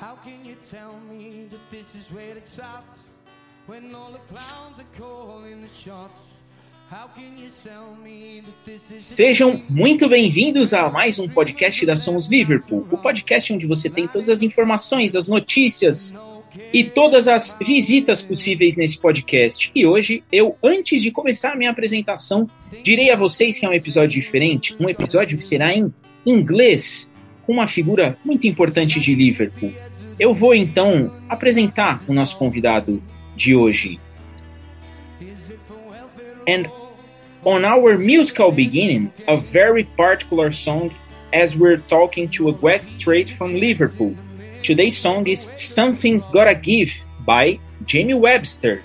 How can you tell me that this is where it starts? When all the clowns are calling the shots. Sejam muito bem-vindos a mais um podcast da Somos Liverpool, o podcast onde você tem todas as informações, as notícias e todas as visitas possíveis nesse podcast. E hoje, eu, antes de começar a minha apresentação, direi a vocês que é um episódio diferente, um episódio que será em inglês, com uma figura muito importante de Liverpool. Eu vou então apresentar o nosso convidado de hoje. And on our musical beginning, a very particular song as we're talking to a guest straight from Liverpool. Today's song is Something's Gotta Give by Jamie Webster.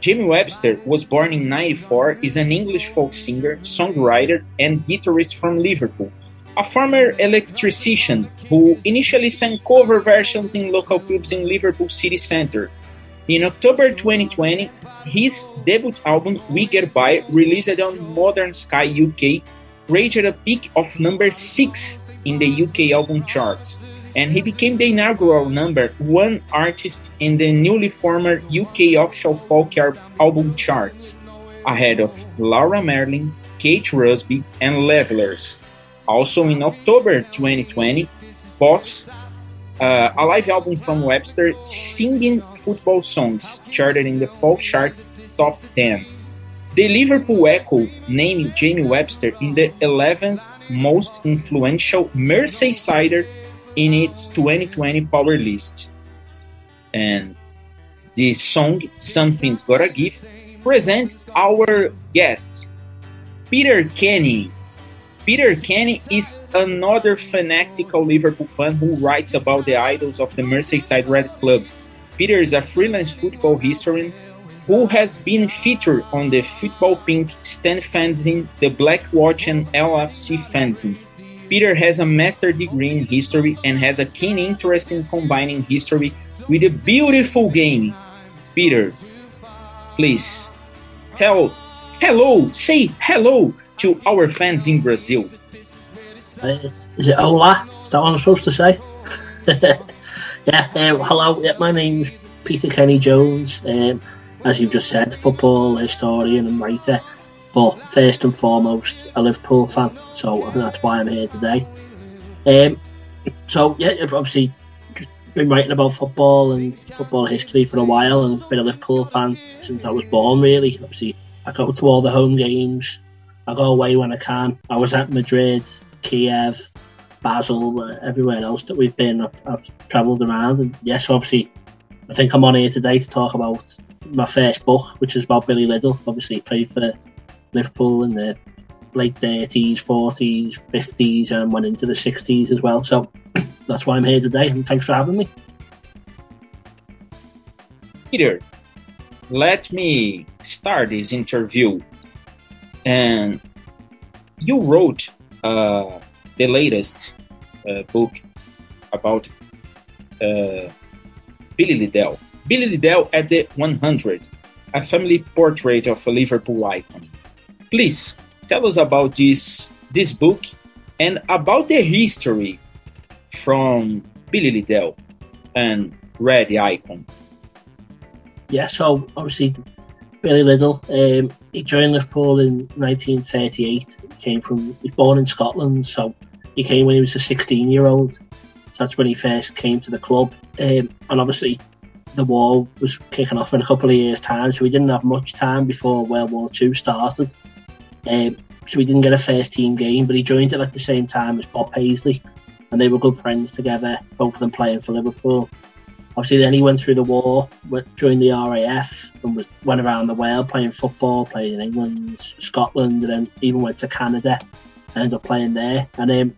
Jamie Webster was born in 94, is an English folk singer, songwriter, and guitarist from Liverpool. A former electrician who initially sang cover versions in local clubs in Liverpool city centre. In October 2020, his debut album We Get By, released on Modern Sky UK, reached a peak of number 6 in the UK album charts, and he became the inaugural number 1 artist in the newly formed UK official folk album charts, ahead of Laura Marling, Kate Rusby, and Levellers. Also in October 2020, Boss uh, a live album from Webster singing football songs charted in the folk chart top 10. The Liverpool Echo named Jamie Webster in the 11th most influential Merseysider in its 2020 Power List. And this song, Something's Gotta Give, presents our guest, Peter Kenny, Peter Kenny is another fanatical Liverpool fan who writes about the idols of the Merseyside Red Club. Peter is a freelance football historian who has been featured on the Football Pink Stand fanzine, the Black Watch, and LFC fanzine. Peter has a master degree in history and has a keen interest in combining history with a beautiful game. Peter, please tell hello, say hello to our fans in Brazil. Uh, is it hola? Is that what I'm supposed to say? yeah, um, hello, yeah, my name's Peter Kenny Jones. Um, as you've just said, football historian and writer, but first and foremost, a Liverpool fan, so that's why I'm here today. Um, so, yeah, I've obviously been writing about football and football history for a while and been a Liverpool fan since I was born, really. Obviously, I go to all the home games, I go away when I can. I was at Madrid, Kiev, Basel, everywhere else that we've been. I've, I've travelled around, and yes, obviously, I think I'm on here today to talk about my first book, which is about Billy Liddell. Obviously, played for Liverpool in the late 30s, 40s, 50s, and went into the 60s as well. So that's why I'm here today, and thanks for having me. Peter, let me start this interview and you wrote uh, the latest uh, book about uh, Billy Liddell. Billy Liddell at the 100, a family portrait of a Liverpool icon. Please tell us about this this book and about the history from Billy Liddell and Red Icon. Yeah, so obviously Billy Liddell. Um, he joined Liverpool in 1938. He came from, he was born in Scotland, so he came when he was a 16 year old. That's when he first came to the club. Um, and obviously, the war was kicking off in a couple of years' time, so we didn't have much time before World War II started. Um, so we didn't get a first team game, but he joined it at the same time as Bob Paisley, and they were good friends together, both of them playing for Liverpool. Obviously, then he went through the war, joined the RAF, and was, went around the world playing football, playing in England, Scotland, and then even went to Canada and ended up playing there. And um,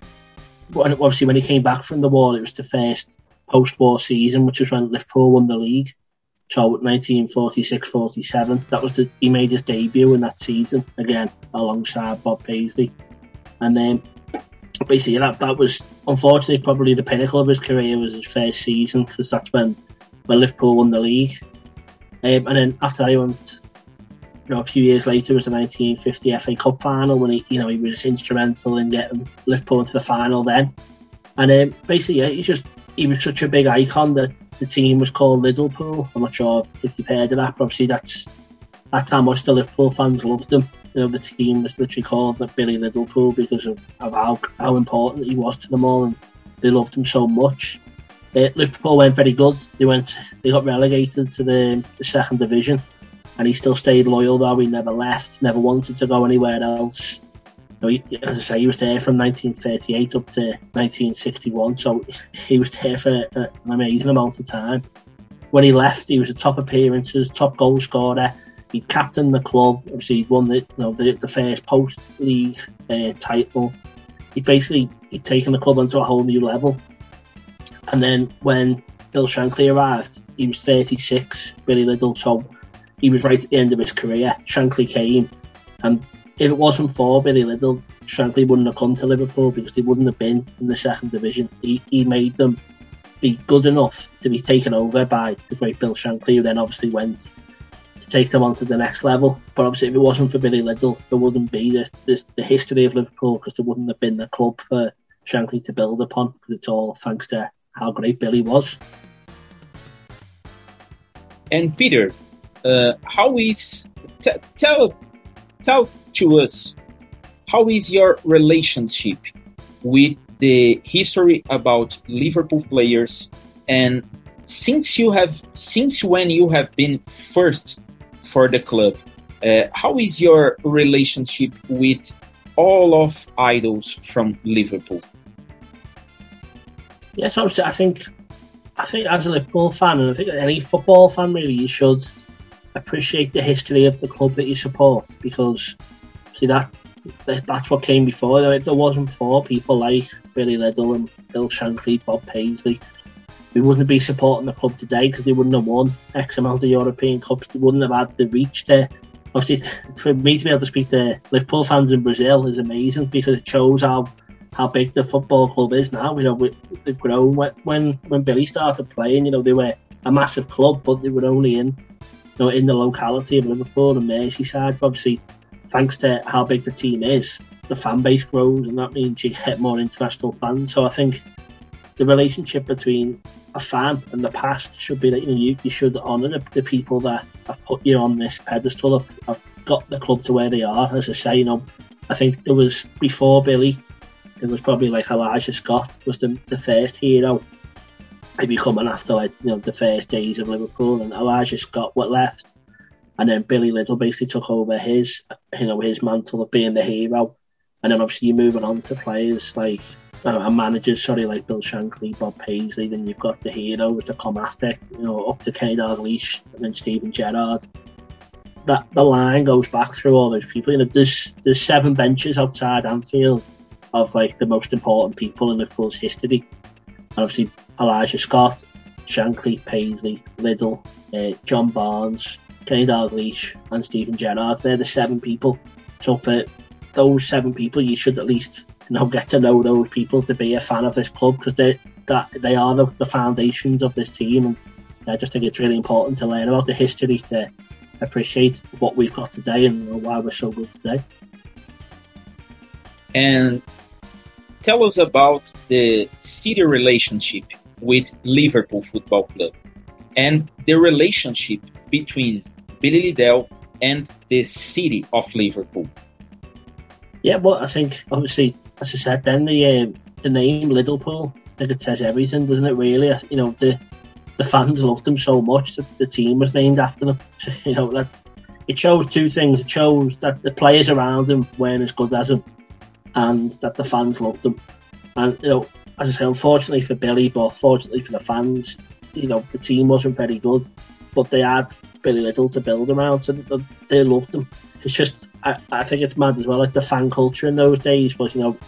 then, obviously, when he came back from the war, it was the first post-war season, which was when Liverpool won the league. So 1946-47, that was the, he made his debut in that season again alongside Bob Paisley, and then basically that that was unfortunately probably the pinnacle of his career was his first season because that's when when Liverpool won the league. Um, and then after that, he went, you know, a few years later was the 1950 FA Cup final when he, you know, he was instrumental in getting Liverpool into the final then. And um, basically, yeah, he's just he was such a big icon that the team was called Liddellpool. I'm not sure if you've heard of that, but obviously that's that's how much the Liverpool fans loved him. You know, the team was literally called the Billy Liverpool because of, of how, how important he was to them all, and they loved him so much. Uh, Liverpool went very good. They went, they got relegated to the, the second division, and he still stayed loyal though. He never left, never wanted to go anywhere else. He, as I say, he was there from 1938 up to 1961, so he was there for an amazing amount of time. When he left, he was a top appearances, top goal scorer. He captained the club. Obviously, he won the you know the, the first post league uh, title. He basically he'd taken the club onto a whole new level. And then when Bill Shankly arrived, he was 36, Billy Liddell, so he was right at the end of his career. Shankly came, and if it wasn't for Billy Liddell, Shankly wouldn't have come to Liverpool because they wouldn't have been in the second division. He, he made them be good enough to be taken over by the great Bill Shankly, who then obviously went take them on to the next level. But obviously, if it wasn't for Billy Liddell, there wouldn't be the, the, the history of Liverpool because there wouldn't have been the club for Shankly to build upon because it's all thanks to how great Billy was. And Peter, uh, how is t- tell tell to us how is your relationship with the history about Liverpool players and since you have since when you have been first for the club. Uh, how is your relationship with all of idols from Liverpool? Yes, obviously, I think I think as a Liverpool fan, and I think any football fan really, you should appreciate the history of the club that you support because see that that's what came before. If there wasn't for people like Billy Liddell and Bill Shankly, Bob Paisley, we wouldn't be supporting the club today because they wouldn't have won X amount of European Cups. They wouldn't have had the reach there. Obviously, for me to be able to speak to Liverpool fans in Brazil is amazing because it shows how how big the football club is now. You know, they've grown. When when Billy started playing, you know, they were a massive club, but they were only in, you know, in the locality of Liverpool and Merseyside. But obviously, thanks to how big the team is, the fan base grows, and that means you get more international fans. So I think the relationship between a fan and the past should be that you know you, you should honour the, the people that have put you on this pedestal, have, have got the club to where they are. As I say, you know, I think there was before Billy it was probably like Elisha Scott was the, the first hero. Maybe coming after like you know the first days of Liverpool, and Elisha Scott what left, and then Billy Liddell basically took over his you know his mantle of being the hero, and then obviously you're moving on to players like uh, and managers, sorry, like Bill Shankly, Bob Paisley. Then you've got the heroes that come after, you know, up to Kenny Dalglish and then Steven Gerrard. That the line goes back through all those people. You know, there's there's seven benches outside Anfield of like the most important people in Liverpool's history. And obviously Elisha Scott, Shankly, Paisley, Liddell, uh, John Barnes, Kenny Dalglish, and Steven Gerrard. They're the seven people. So for those seven people, you should at least you know get to know those people to be a fan of this club because they that they are the, the foundations of this team. And I just think it's really important to learn about the history to appreciate what we've got today and why we're so good today. And tell us about the city relationship with Liverpool Football Club and the relationship between Billy Liddell and the city of Liverpool. Yeah, well, I think obviously, as I said, then the um, the name Liddellpool, I think it says everything, doesn't it? Really, you know, the the fans loved him so much that the team was named after them. So, you know, that it shows two things. It shows that the players around him weren't as good as him, and that the fans loved them. And you know, as I say, unfortunately for Billy, but fortunately for the fans, you know, the team wasn't very good, but they had Billy Liddell to build around, so they loved him. It's just, I, I think it's mad as well, like the fan culture in those days was, you know,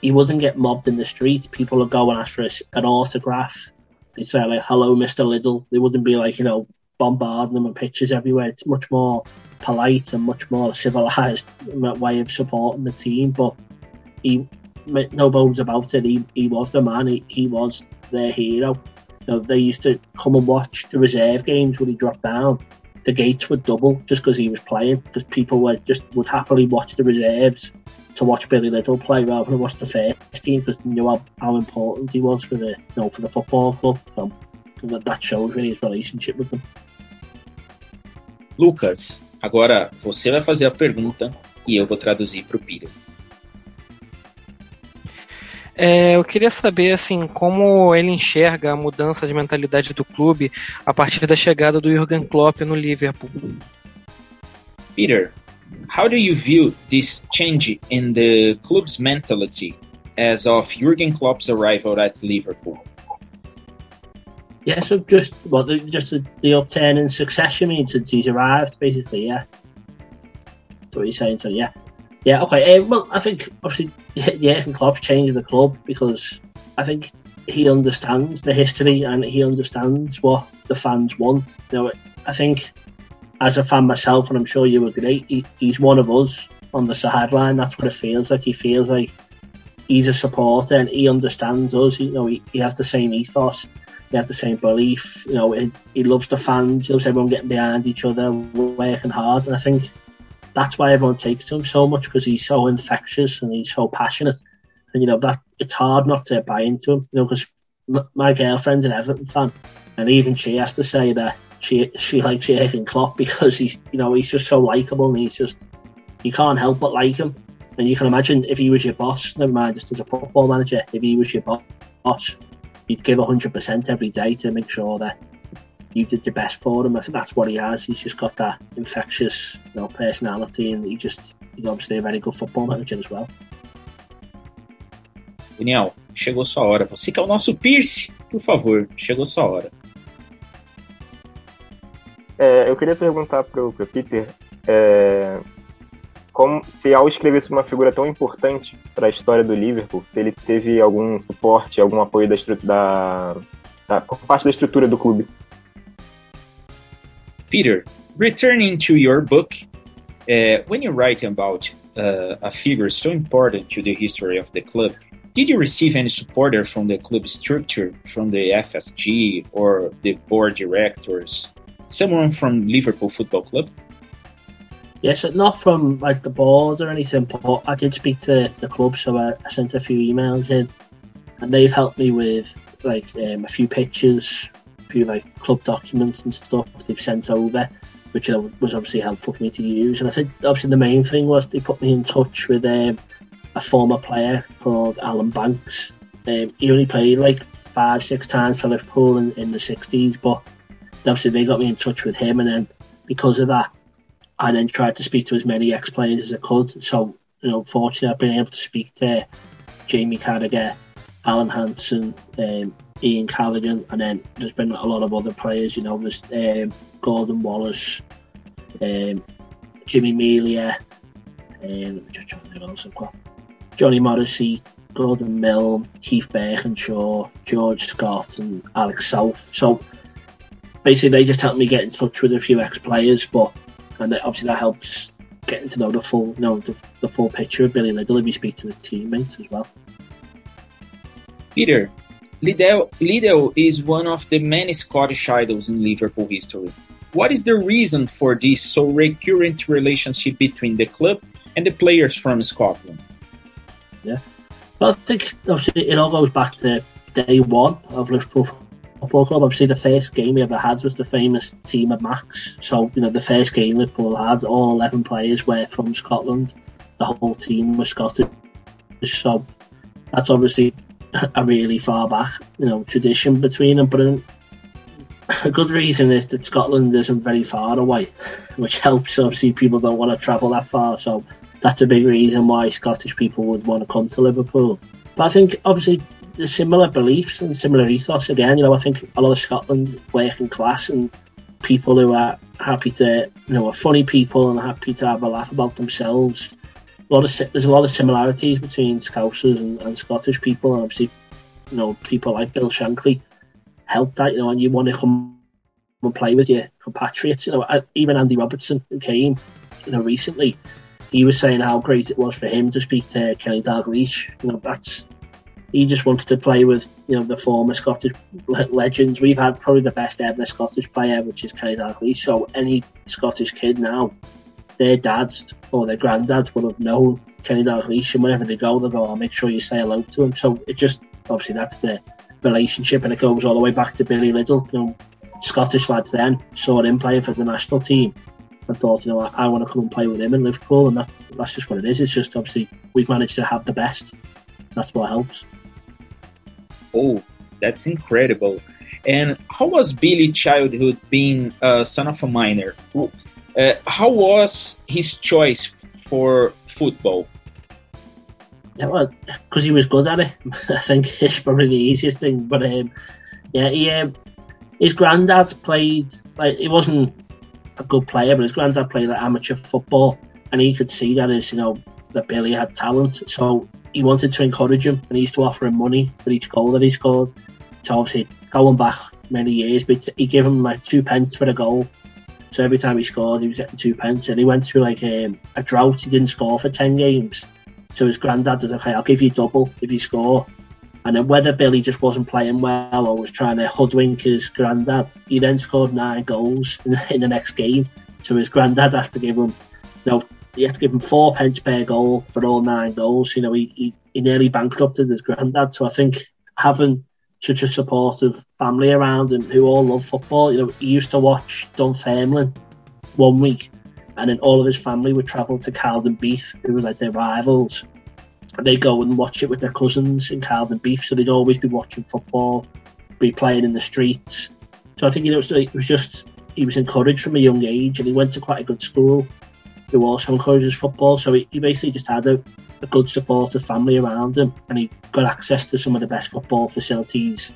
he wouldn't get mobbed in the street. People would go and ask for an autograph. They'd say like, "Hello, Mister Liddell." They wouldn't be like, you know, bombarding them with pictures everywhere. It's much more polite and much more civilized way of supporting the team. But he, no bones about it. He, he was the man. He, he was their hero. Know, they used to come and watch the reserve games when he dropped down. The gates would double just because he was playing. Because people were just would happily watch the reserves to watch Billy Liddell play rather than watch the first team because they knew how, how important he was for the you know, for the football club. So that shows really his relationship with them. Lucas, agora você vai fazer a pergunta e eu vou traduzir para o Peter. É, eu queria saber assim como ele enxerga a mudança de mentalidade do clube a partir da chegada do Jurgen Klopp no Liverpool. Peter, how do you view this change in the club's mentality as of Jurgen Klopp's arrival at Liverpool? Yeah, so just well, just the, the upturn in success you mean since he's arrived, basically, yeah. That's what you're saying, so yeah. Yeah, okay. Um, well, I think obviously Jurgen Klopp changed the club because I think he understands the history and he understands what the fans want. You know, I think as a fan myself, and I'm sure you agree, he, he's one of us on the sideline. That's what it feels like. He feels like he's a supporter and he understands us. You know, he, he has the same ethos. He has the same belief. You know, he, he loves the fans. He loves everyone getting behind each other, working hard. And I think that's why everyone takes to him so much because he's so infectious and he's so passionate. And you know that it's hard not to buy into him. You know, because m- my girlfriend's an Everton fan, and even she has to say that she she likes Jurgen Klopp because he's you know he's just so likable and he's just you can't help but like him. And you can imagine if he was your boss, never mind just as a football manager, if he was your boss, you'd give hundred percent every day to make sure that you did your best for him. I think that's what he has. He's just got that infectious you know, personality, and he just he's obviously a very good football manager as well. Daniel, chegou sua hora. Você que é o nosso Pierce, por favor, chegou sua hora. É, eu queria perguntar para o Peter é, como, se ao escrever sobre uma figura tão importante para a história do Liverpool, se ele teve algum suporte, algum apoio da, da, da, por parte da estrutura do clube. Peter, returning to your book, uh, when you write about uh, a figure so important to the history of the club, did you receive any support from the club structure, from the FSG or the board directors, someone from Liverpool Football Club? Yes, not from like the board or anything, but I did speak to the club, so I, I sent a few emails in, and they've helped me with like um, a few pictures, few like club documents and stuff they've sent over, which was obviously helpful for me to use. And I think obviously the main thing was they put me in touch with um, a former player called Alan Banks. Um, he only played like five, six times for Liverpool in, in the 60s, but obviously they got me in touch with him, and then because of that, I then tried to speak to as many ex players as I could. So, you know, fortunately, I've been able to speak to Jamie Carragher, Alan Hansen, um, Ian Callaghan, and then there's been a lot of other players. You know, there's um, Gordon Wallace, um, Jimmy Melia, um, Johnny Morrissey, Gordon Milne, Keith Burkinshaw, George Scott, and Alex South. So basically, they just helped me get in touch with a few ex-players, but and obviously that helps getting to know the full, you know, the, the full picture of Billy Liddell if you speak to the teammates as well. Peter, Liddell, Liddell is one of the many Scottish idols in Liverpool history. What is the reason for this so recurrent relationship between the club and the players from Scotland? Yeah, well, I think obviously it all goes back to day one of Liverpool Football Club. Obviously, the first game we ever had was the famous team of Macs. So, you know, the first game Liverpool had, all 11 players were from Scotland. The whole team was Scottish. So, that's obviously a really far back, you know, tradition between them. But a good reason is that Scotland isn't very far away, which helps. Obviously, people don't want to travel that far, so that's a big reason why Scottish people would want to come to Liverpool. But I think obviously the similar beliefs and similar ethos again. You know, I think a lot of Scotland working class and people who are happy to, you know, are funny people and happy to have a laugh about themselves lot of there's a lot of similarities between Scousers and, and Scottish people, and obviously, you know, people like Bill Shankly helped that. You know, and you want to come and play with your compatriots. You know, even Andy Robertson, who came, you know, recently, he was saying how great it was for him to speak to Kenny Dalglish. You know, that's he just wanted to play with you know the former Scottish legends. We've had probably the best ever Scottish player, which is Kenny Dalglish. So any Scottish kid now their dads or their granddads will have known Kenny Dalglish, and whenever they go, they'll go, "I'll make sure you say hello to him." So it just obviously that's the relationship, and it goes all the way back to Billy Liddell. You know, Scottish lads then saw him playing for the national team and thought, you know, I, I want to come and play with him in Liverpool, and that, that's just what it is. It's just obviously we've managed to have the best. That's what helps. Oh, that's incredible. And how was Billy's childhood being a uh, son of a miner? Uh, how was his choice for football? Yeah, well, because he was good at it. I think it's probably the easiest thing. But um, yeah, he, um, his granddad played like he wasn't a good player, but his granddad played like amateur football, and he could see that as you know that Billy had talent. So he wanted to encourage him, and he used to offer him money for each goal that he scored. So obviously going back many years, but he gave him like two pence for a goal. So every time he scored, he was getting two pence, and he went through like um, a drought. He didn't score for ten games. So his granddad was okay. I'll give you double if you score. And then whether Billy just wasn't playing well or was trying to hoodwink his granddad, he then scored nine goals in, in the next game. So his granddad has to give him, you know, he had to give him four pence per goal for all nine goals. You know, he, he, he nearly bankrupted his granddad. So I think having such a supportive family around him who all love football, you know, he used to watch Dunfermline one week and then all of his family would travel to Cowdenbeath, who were like their rivals. And they'd go and watch it with their cousins in Cowdenbeath, so they'd always be watching football, be playing in the streets. So I think you know, it was just he was encouraged from a young age, and he went to quite a good school who also encourages football. So he, he basically just had a, a good supportive family around him, and he got access to some of the best football facilities.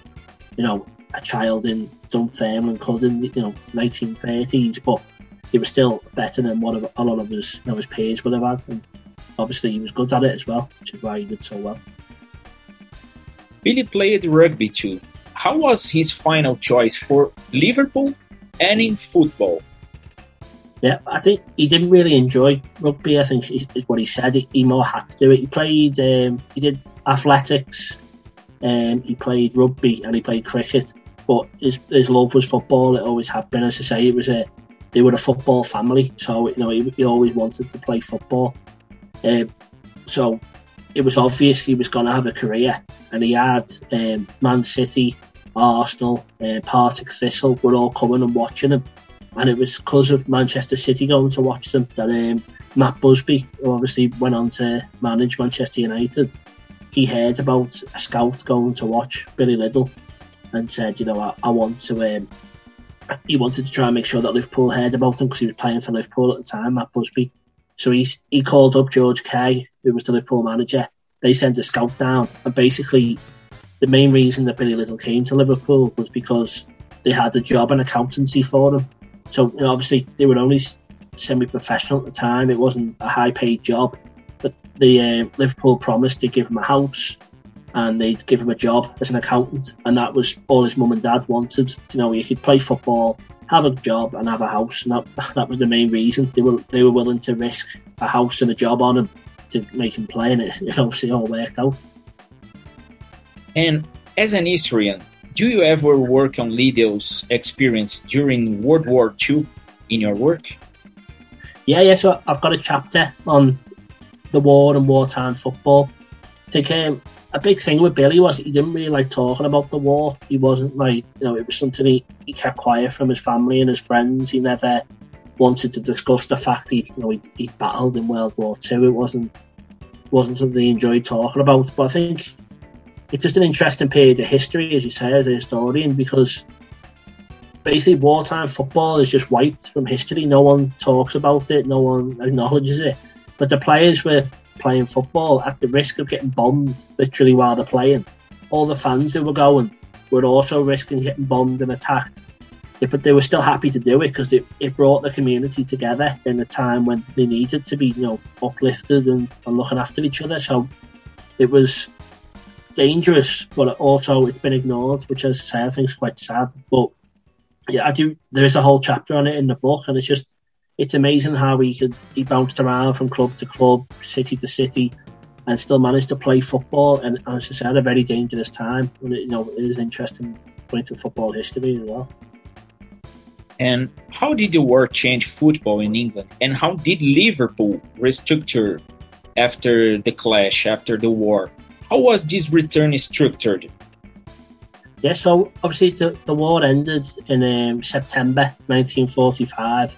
You know, a child in Dunfermline could in you know 1930s, but he was still better than what a lot of his, you know, his peers would have had. And obviously, he was good at it as well, which is why he did so well. Billy played rugby too. How was his final choice for Liverpool and in football? Yeah, I think he didn't really enjoy rugby. I think is what he said. He, more had to do it. He played, um, he did athletics, um, he played rugby, and he played cricket. But his, his love was football. It always had been. As I say, it was a they were a football family, so you know he, he always wanted to play football. Um, so it was obvious he was going to have a career, and he had um, Man City, Arsenal, uh, Partick Thistle were all coming and watching him, and it was because of Manchester City going to watch them that um, Matt Busby, who obviously went on to manage Manchester United, he heard about a scout going to watch Billy Liddell and said, you know, I, I want to um, he wanted to try and make sure that Liverpool heard about him because he was playing for Liverpool at the time, Matt Busby. So he he called up George Kay, who was the Liverpool manager. They sent a scout down, and basically, the main reason that Billy Liddell came to Liverpool was because they had a job in accountancy for him. So you know, obviously, they were only semi-professional at the time. It wasn't a high-paid job, but the uh, Liverpool promised to give him a house, and they'd give him a job as an accountant, and that was all his mum and dad wanted. You know, he could play football, have a job, and have a house, and that that was the main reason they were they were willing to risk a house and a job on him to make him play, and it, it obviously all worked out. And as an historian, do you ever work on Liddell's experience during World War II in your work? Yeah, yeah. So I've got a chapter on the war and wartime football. I a big thing with Billy was he didn't really like talking about the war. He wasn't like, you know, it was something he, he kept quiet from his family and his friends. He never wanted to discuss the fact he, you know, he, he battled in World War Two. It wasn't wasn't something he enjoyed talking about. But I think it's just an interesting period of history, as you say, as a historian, because basically wartime football is just wiped from history. No one talks about it. No one acknowledges it. But the players were playing football at the risk of getting bombed literally while they're playing. All the fans who were going were also risking getting bombed and attacked. But they were still happy to do it because it, it brought the community together in a time when they needed to be, you know, uplifted and, and looking after each other. So it was dangerous, but also it's been ignored, which as I say, I think is quite sad. But yeah, I do. There is a whole chapter on it in the book, and it's just it's amazing how he could he bounced around from club to club, city to city, and still managed to play football. And as I said, a very dangerous time. It, you know, it is interesting point of football history as well. And how did the war change football in England? And how did Liverpool restructure after the clash, after the war. How was this return structured? Yeah, so obviously the, the war ended in um, September 1945,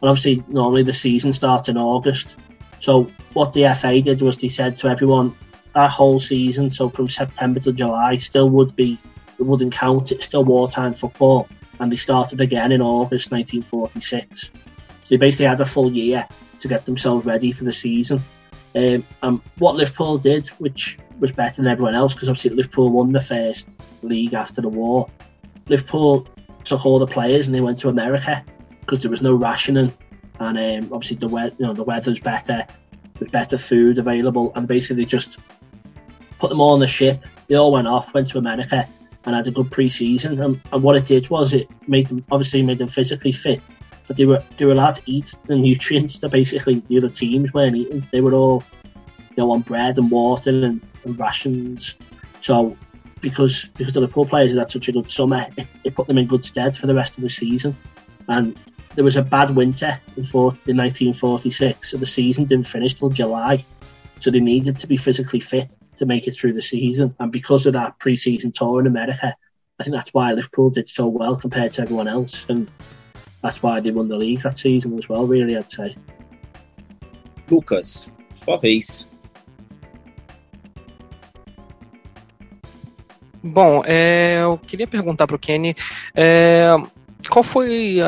and obviously normally the season starts in August. So what the FA did was they said to everyone that whole season, so from September to July, still would be it wouldn't count. It's still wartime football, and they started again in August 1946. So they basically had a full year to get themselves ready for the season. Um, and what Liverpool did, which was better than everyone else, because obviously Liverpool won the first league after the war. Liverpool took all the players and they went to America because there was no rationing, and um, obviously the weather, you know, the weather's better, with better food available, and basically just put them all on the ship. They all went off, went to America, and had a good pre-season. And, and what it did was it made them obviously made them physically fit, but they were they were allowed to eat the nutrients that basically the other teams weren't eating. They were all know on bread and water and, and rations. So because because the Liverpool players had such a good summer, it, it, put them in good stead for the rest of the season. And there was a bad winter in, four, in 1946, so the season didn't finish till July. So they needed to be physically fit to make it through the season. And because of that pre-season tour in America, I think that's why Liverpool did so well compared to everyone else. And that's why they won the league that season as well, really, I'd say. Lucas, sua. Bom, é, eu queria perguntar para o Kenny é, qual foi,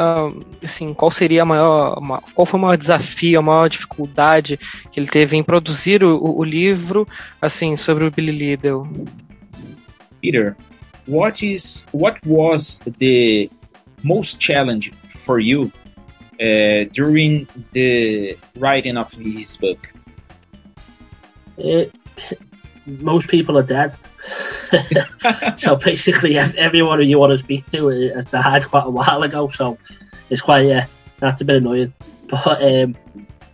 assim, qual seria a maior, qual foi o maior desafio, a maior dificuldade que ele teve em produzir o, o livro, assim, sobre o Billy Liddell? Peter, what is, what was the most challenge for you uh, during the writing of his book? It, most people are dead. so basically, everyone who you want to speak to has died quite a while ago. So it's quite yeah, that's a bit annoying. But um,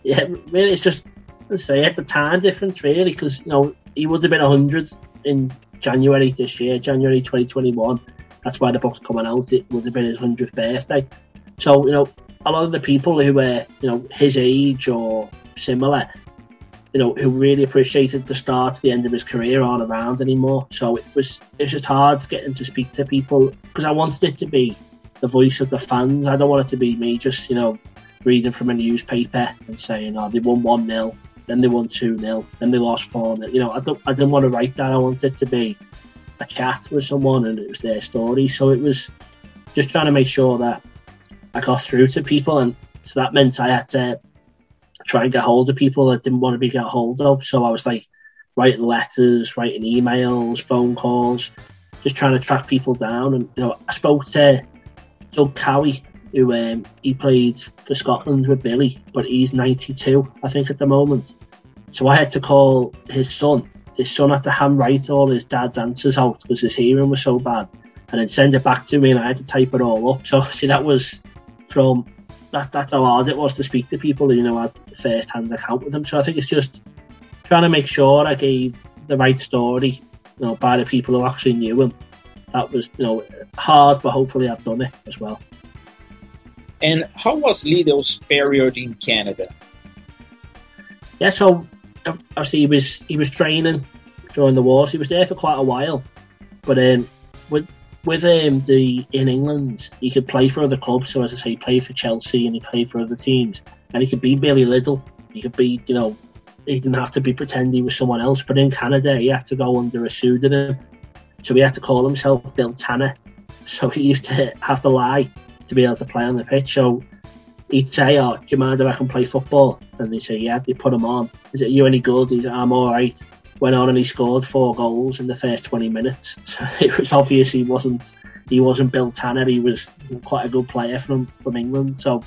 yeah, really, it's just let's say at the time difference really, because you know he would have been hundred in January this year, January 2021. That's why the book's coming out. It would have been his hundredth birthday. So you know, a lot of the people who were you know his age or similar you know, who really appreciated the start to the end of his career aren't around anymore. So it was it's just hard getting to speak to people because I wanted it to be the voice of the fans. I don't want it to be me just, you know, reading from a newspaper and saying, oh, they won 1 0, then they won 2 0, then they lost 4 0. You know, I, don't, I didn't want to write that. I wanted to be a chat with someone and it was their story. So it was just trying to make sure that I got through to people. And so that meant I had to try and get hold of people that didn't want to be get hold of. So I was like writing letters, writing emails, phone calls, just trying to track people down. And you know, I spoke to Doug Cowie, who um, he played for Scotland with Billy, but he's 92, I think, at the moment. So I had to call his son. His son had to handwrite all his dad's answers out because his hearing was so bad, and then send it back to me, and I had to type it all up. So see, that was from that that's how hard it was to speak to people you know had first hand account with them. So I think it's just trying to make sure I gave the right story, you know, by the people who actually knew him. That was you know hard, but hopefully I've done it as well. And how was Liddell's period in Canada? Yeah, so obviously he was he was training during the wars. He was there for quite a while, but um, with with um, the in England, he could play for other clubs. So as I say, he played for Chelsea and he played for other teams, and he could be Billy Liddell. He could be, you know, he didn't have to be pretending he was someone else. But in Canada, he had to go under a pseudonym, so he had to call himself Bill Tanner. So he used to have to lie to be able to play on the pitch. So he'd say, "Oh, do you mind if I can play football?" And they say, "Yeah." They put him on. Is it you any good? He's, "I'm all right." Went on and he scored four goals in the first 20 minutes. So it was obvious he wasn't he wasn't Bill Tanner. He was quite a good player from from England. So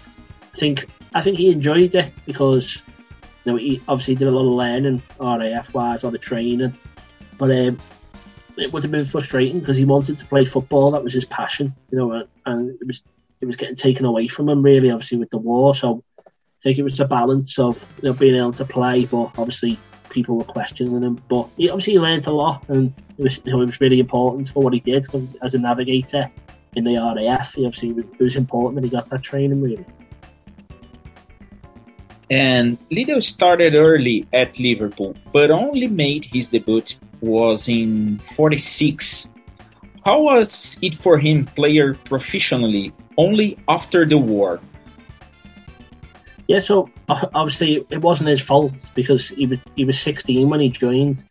I think I think he enjoyed it because you know he obviously did a lot of learning RAF wise, or the training, but um, it would have been frustrating because he wanted to play football. That was his passion, you know, and it was it was getting taken away from him really, obviously with the war. So I think it was a balance of you know being able to play, but obviously people were questioning him. But he obviously learned a lot, and it was, it was really important for what he did as a navigator in the RAF. He obviously it was important that he got that training really. And Liddell started early at Liverpool, but only made his debut was in 46. How was it for him player professionally only after the war? Yeah, so obviously it wasn't his fault because he was he was 16 when he joined.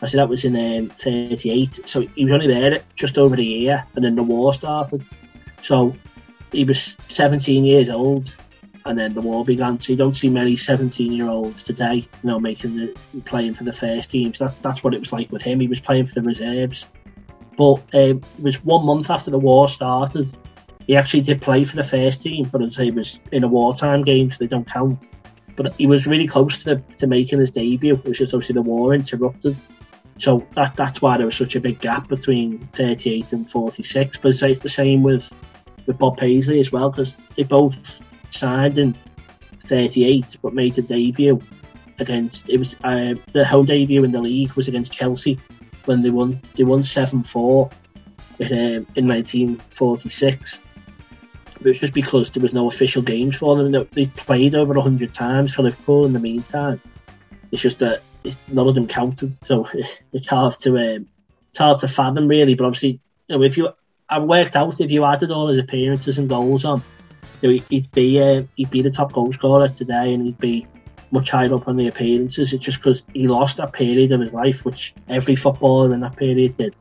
I said that was in um, 38, so he was only there just over a year, and then the war started. So he was 17 years old, and then the war began. So you don't see many 17 year olds today, you know, making the playing for the first teams. That, that's what it was like with him. He was playing for the reserves, but um, it was one month after the war started. He actually did play for the first team, but as it was in a wartime game, so they don't count. But he was really close to, to making his debut. It was obviously the war interrupted. So that that's why there was such a big gap between 38 and 46. But it's the same with with Bob Paisley as well because they both signed in 38 but made the debut against it was uh, the home debut in the league was against Chelsea when they won they won 7-4 in, um, in 1946 it was just because there was no official games for them they played over 100 times for Liverpool in the meantime it's just that none of them counted. So it's hard to um, it's hard to fathom really. But obviously, you know, if you I worked out if you added all his appearances and goals on, you know, he'd be uh, he'd be the top goal scorer today, and he'd be much higher up on the appearances. It's just because he lost that period of his life, which every footballer in that period did.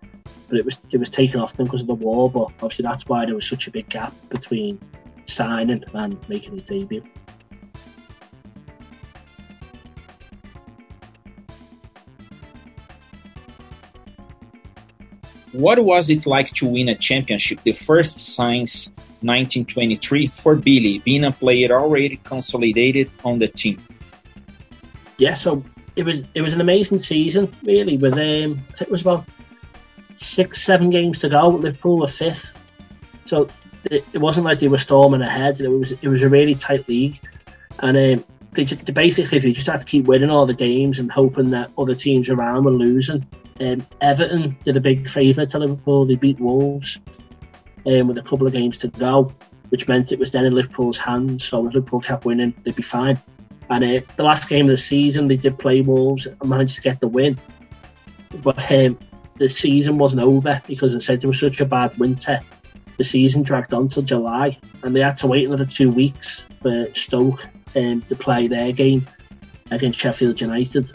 But it was it was taken off them because of the war. But obviously, that's why there was such a big gap between signing and making his debut. What was it like to win a championship, the first since 1923 for Billy, being a player already consolidated on the team? Yeah, so it was it was an amazing season, really. With um, I think it was about six, seven games to go. Liverpool were fifth, so it, it wasn't like they were storming ahead. It was it was a really tight league, and um, they, just, they basically they just had to keep winning all the games and hoping that other teams around were losing. Um, Everton did a big favour to Liverpool. They beat Wolves um, with a couple of games to go, which meant it was then in Liverpool's hands. So if Liverpool kept winning, they'd be fine. And uh, the last game of the season, they did play Wolves and managed to get the win. But um, the season wasn't over because I said there was such a bad winter. The season dragged on till July, and they had to wait another two weeks for Stoke um, to play their game against Sheffield United.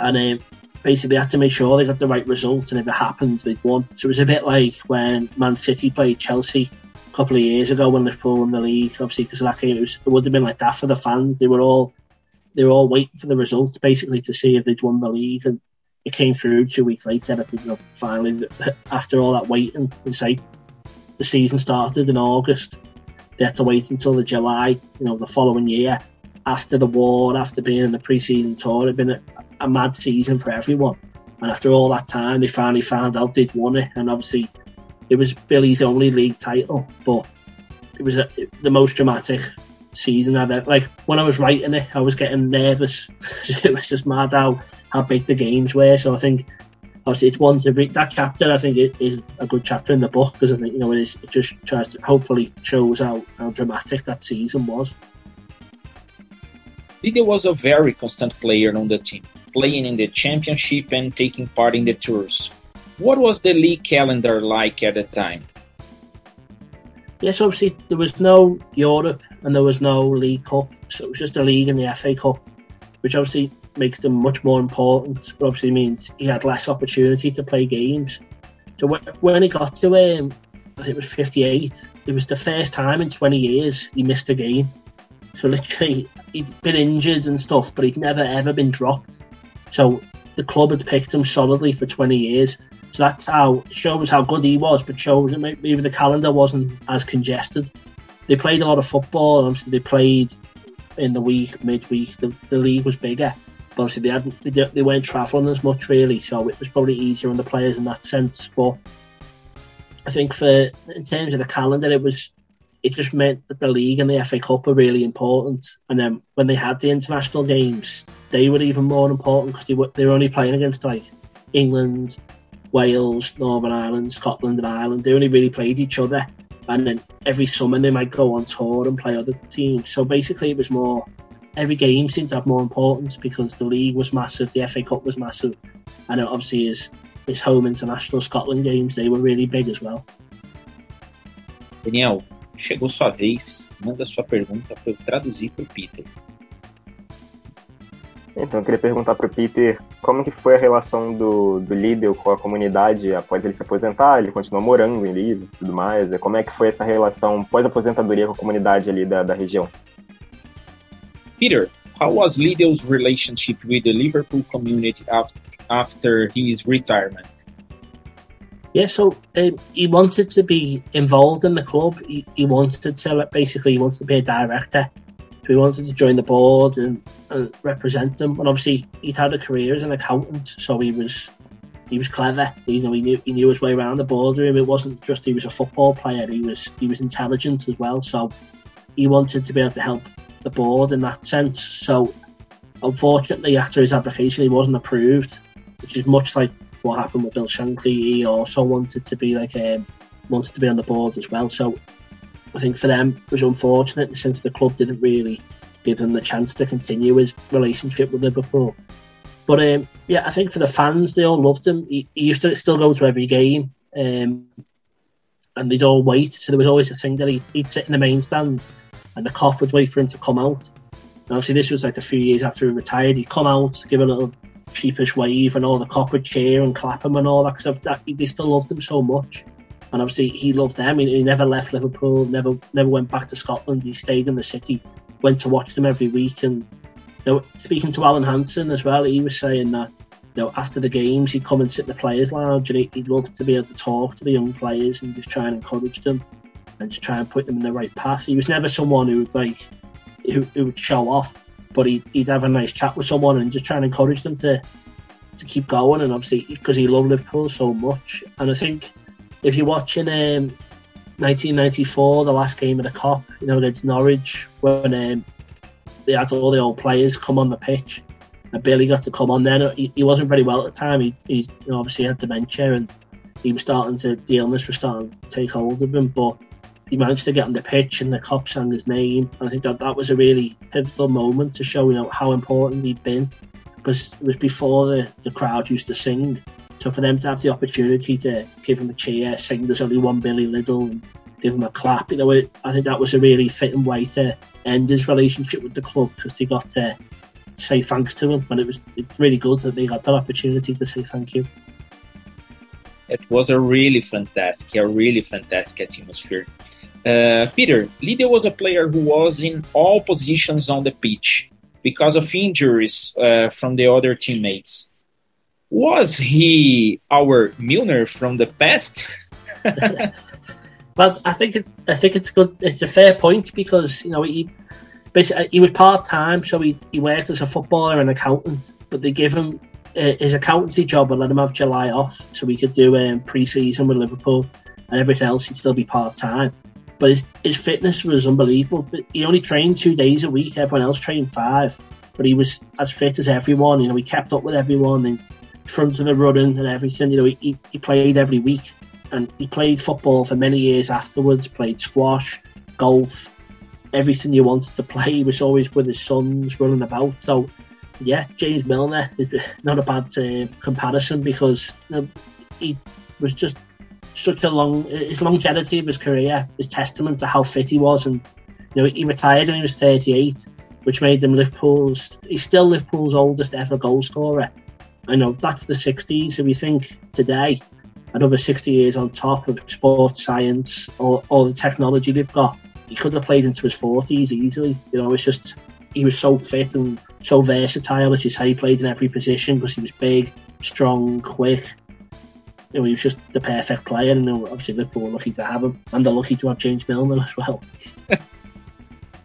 And um, basically had to make sure they got the right result, and if it happened, they'd won. So it was a bit like when Man City played Chelsea a couple of years ago when Liverpool won the league. Obviously, because that game, it, was, it would have been like that for the fans. They were all they were all waiting for the results basically to see if they'd won the league, and it came through two weeks later. That you know, finally, after all that waiting, and say the season started in August, they had to wait until the July, you know, the following year after the war, after being in the pre-season tour. It'd been a, a mad season for everyone. And after all that time, they finally found out they'd won it. And obviously, it was Billy's only league title, but it was a, the most dramatic season I've ever. Like when I was writing it, I was getting nervous. it was just mad how how big the games were. So I think obviously it's one to read that chapter. I think it is a good chapter in the book because I think you know it is. It just tries to hopefully shows how how dramatic that season was. Dida was a very constant player on the team, playing in the championship and taking part in the tours. What was the league calendar like at the time? Yes, obviously there was no Europe and there was no League Cup, so it was just a league and the FA Cup, which obviously makes them much more important. But obviously means he had less opportunity to play games. So when he got to um, it was 58, it was the first time in 20 years he missed a game. So literally, he'd been injured and stuff, but he'd never ever been dropped. So the club had picked him solidly for 20 years. So that's how shows how good he was, but shows maybe the calendar wasn't as congested. They played a lot of football. Obviously, they played in the week, midweek. The, the league was bigger, obviously they hadn't they, they weren't travelling as much really. So it was probably easier on the players in that sense. But I think for in terms of the calendar, it was it just meant that the league and the FA Cup were really important. And then when they had the international games, they were even more important because they were they were only playing against like England, Wales, Northern Ireland, Scotland, and Ireland. They only really played each other, and then every summer they might go on tour and play other teams. So basically, it was more every game seemed to have more importance because the league was massive, the FA Cup was massive, and obviously his his home international Scotland games they were really big as well. Daniel, chegou sua vez. Manda sua pergunta para eu traduzir para o Peter. Então, eu queria perguntar para o Peter como que foi a relação do, do Lidl com a comunidade após ele se aposentar, ele continuou morando em Lidl e tudo mais, como é que foi essa relação pós-aposentadoria com a comunidade ali da, da região? Peter, how was Liddell's relationship with the Liverpool community after, after his retirement? Yeah, so um, he wanted to be involved in the club. He, he wanted to basically he wanted to be a director. So he wanted to join the board and, and represent them. And obviously, he'd had a career as an accountant, so he was he was clever. You know, he knew he knew his way around the boardroom. It wasn't just he was a football player. He was he was intelligent as well. So he wanted to be able to help the board in that sense. So unfortunately, after his application, he wasn't approved, which is much like what happened with Bill Shankly. He also wanted to be like um, wanted to be on the board as well. So I think for them it was unfortunate since the club didn't really give him the chance to continue his relationship with Liverpool. But um, yeah, I think for the fans, they all loved him. He, he used to still go to every game, um, and they'd all wait. So there was always a thing that he, would sit in the main stand, and the Kop would wait for him to come out. And obviously, this was like a few years after he retired. He'd come out, give a little sheepish wave, and all the Kop would cheer and clap him and all that. Because they still loved him so much and obviously he loved them. He, never left Liverpool, never never went back to Scotland. He stayed in the city, went to watch them every week. And you know, speaking to Alan Hansen as well, he was saying that you know after the games he'd come and sit in the players' lounge and he, would love to be able to talk to the young players and just try and encourage them and just try and put them in the right path. He was never someone who would like who, who would show off, but he'd, he'd have a nice chat with someone and just try and encourage them to to keep going. And obviously because he loved Liverpool so much, and I think if you're watching um, 1994, the last game of the Kop, you know, against Norwich, when um, they had all the old players come on the pitch, and Billy got to come on then. He, he wasn't very well at the time. He, he you know, obviously had dementia, and he was starting to the illness was starting to take hold of him. But he managed to get on the pitch, and the Kop sang his name. And I think that that was a really pivotal moment to show you know how important he'd been, because it was before the the crowd used to sing so for them to have the opportunity to give him a cheer, sing "There's only one Billy Liddell," and give him a clap, you know, it, I think that was a really fitting way to end his relationship with the club because they got to say thanks to him, and it was it's really good that they got that opportunity to say thank you. It was a really fantastic, a really fantastic atmosphere. Uh, Peter, Liddell was a player who was in all positions on the pitch because of injuries uh, from the other teammates was he our Milner from the past? well, I think it's I think it's good. It's a fair point because you know he basically he was part time, so he, he worked as a footballer and accountant. But they gave him uh, his accountancy job and let him have July off, so he could do um, pre-season with Liverpool, and everything else he'd still be part time. But his, his fitness was unbelievable. But he only trained two days a week. Everyone else trained five. But he was as fit as everyone. You know, he kept up with everyone in front of the running and everything. You know, he, he played every week and he played football for many years afterwards, played squash, golf, everything you wanted to play. He was always with his sons running about. So, yeah, James Milner is not a bad uh, comparison because you know, he was just such a long, his longevity of his career is testament to how fit he was. And, you know, he retired when he was 38, which made him Liverpool's, he's still Liverpool's oldest ever goal scorer I know that's the 60s. If you think today, another 60 years on top of sports science or, or the technology they've got, he could have played into his 40s easily. You know, it's just he was so fit and so versatile, which is how he played in every position because he was big, strong, quick. You know, he was just the perfect player, and you know, obviously Liverpool were lucky to have him, and they're lucky to have James Milner as well.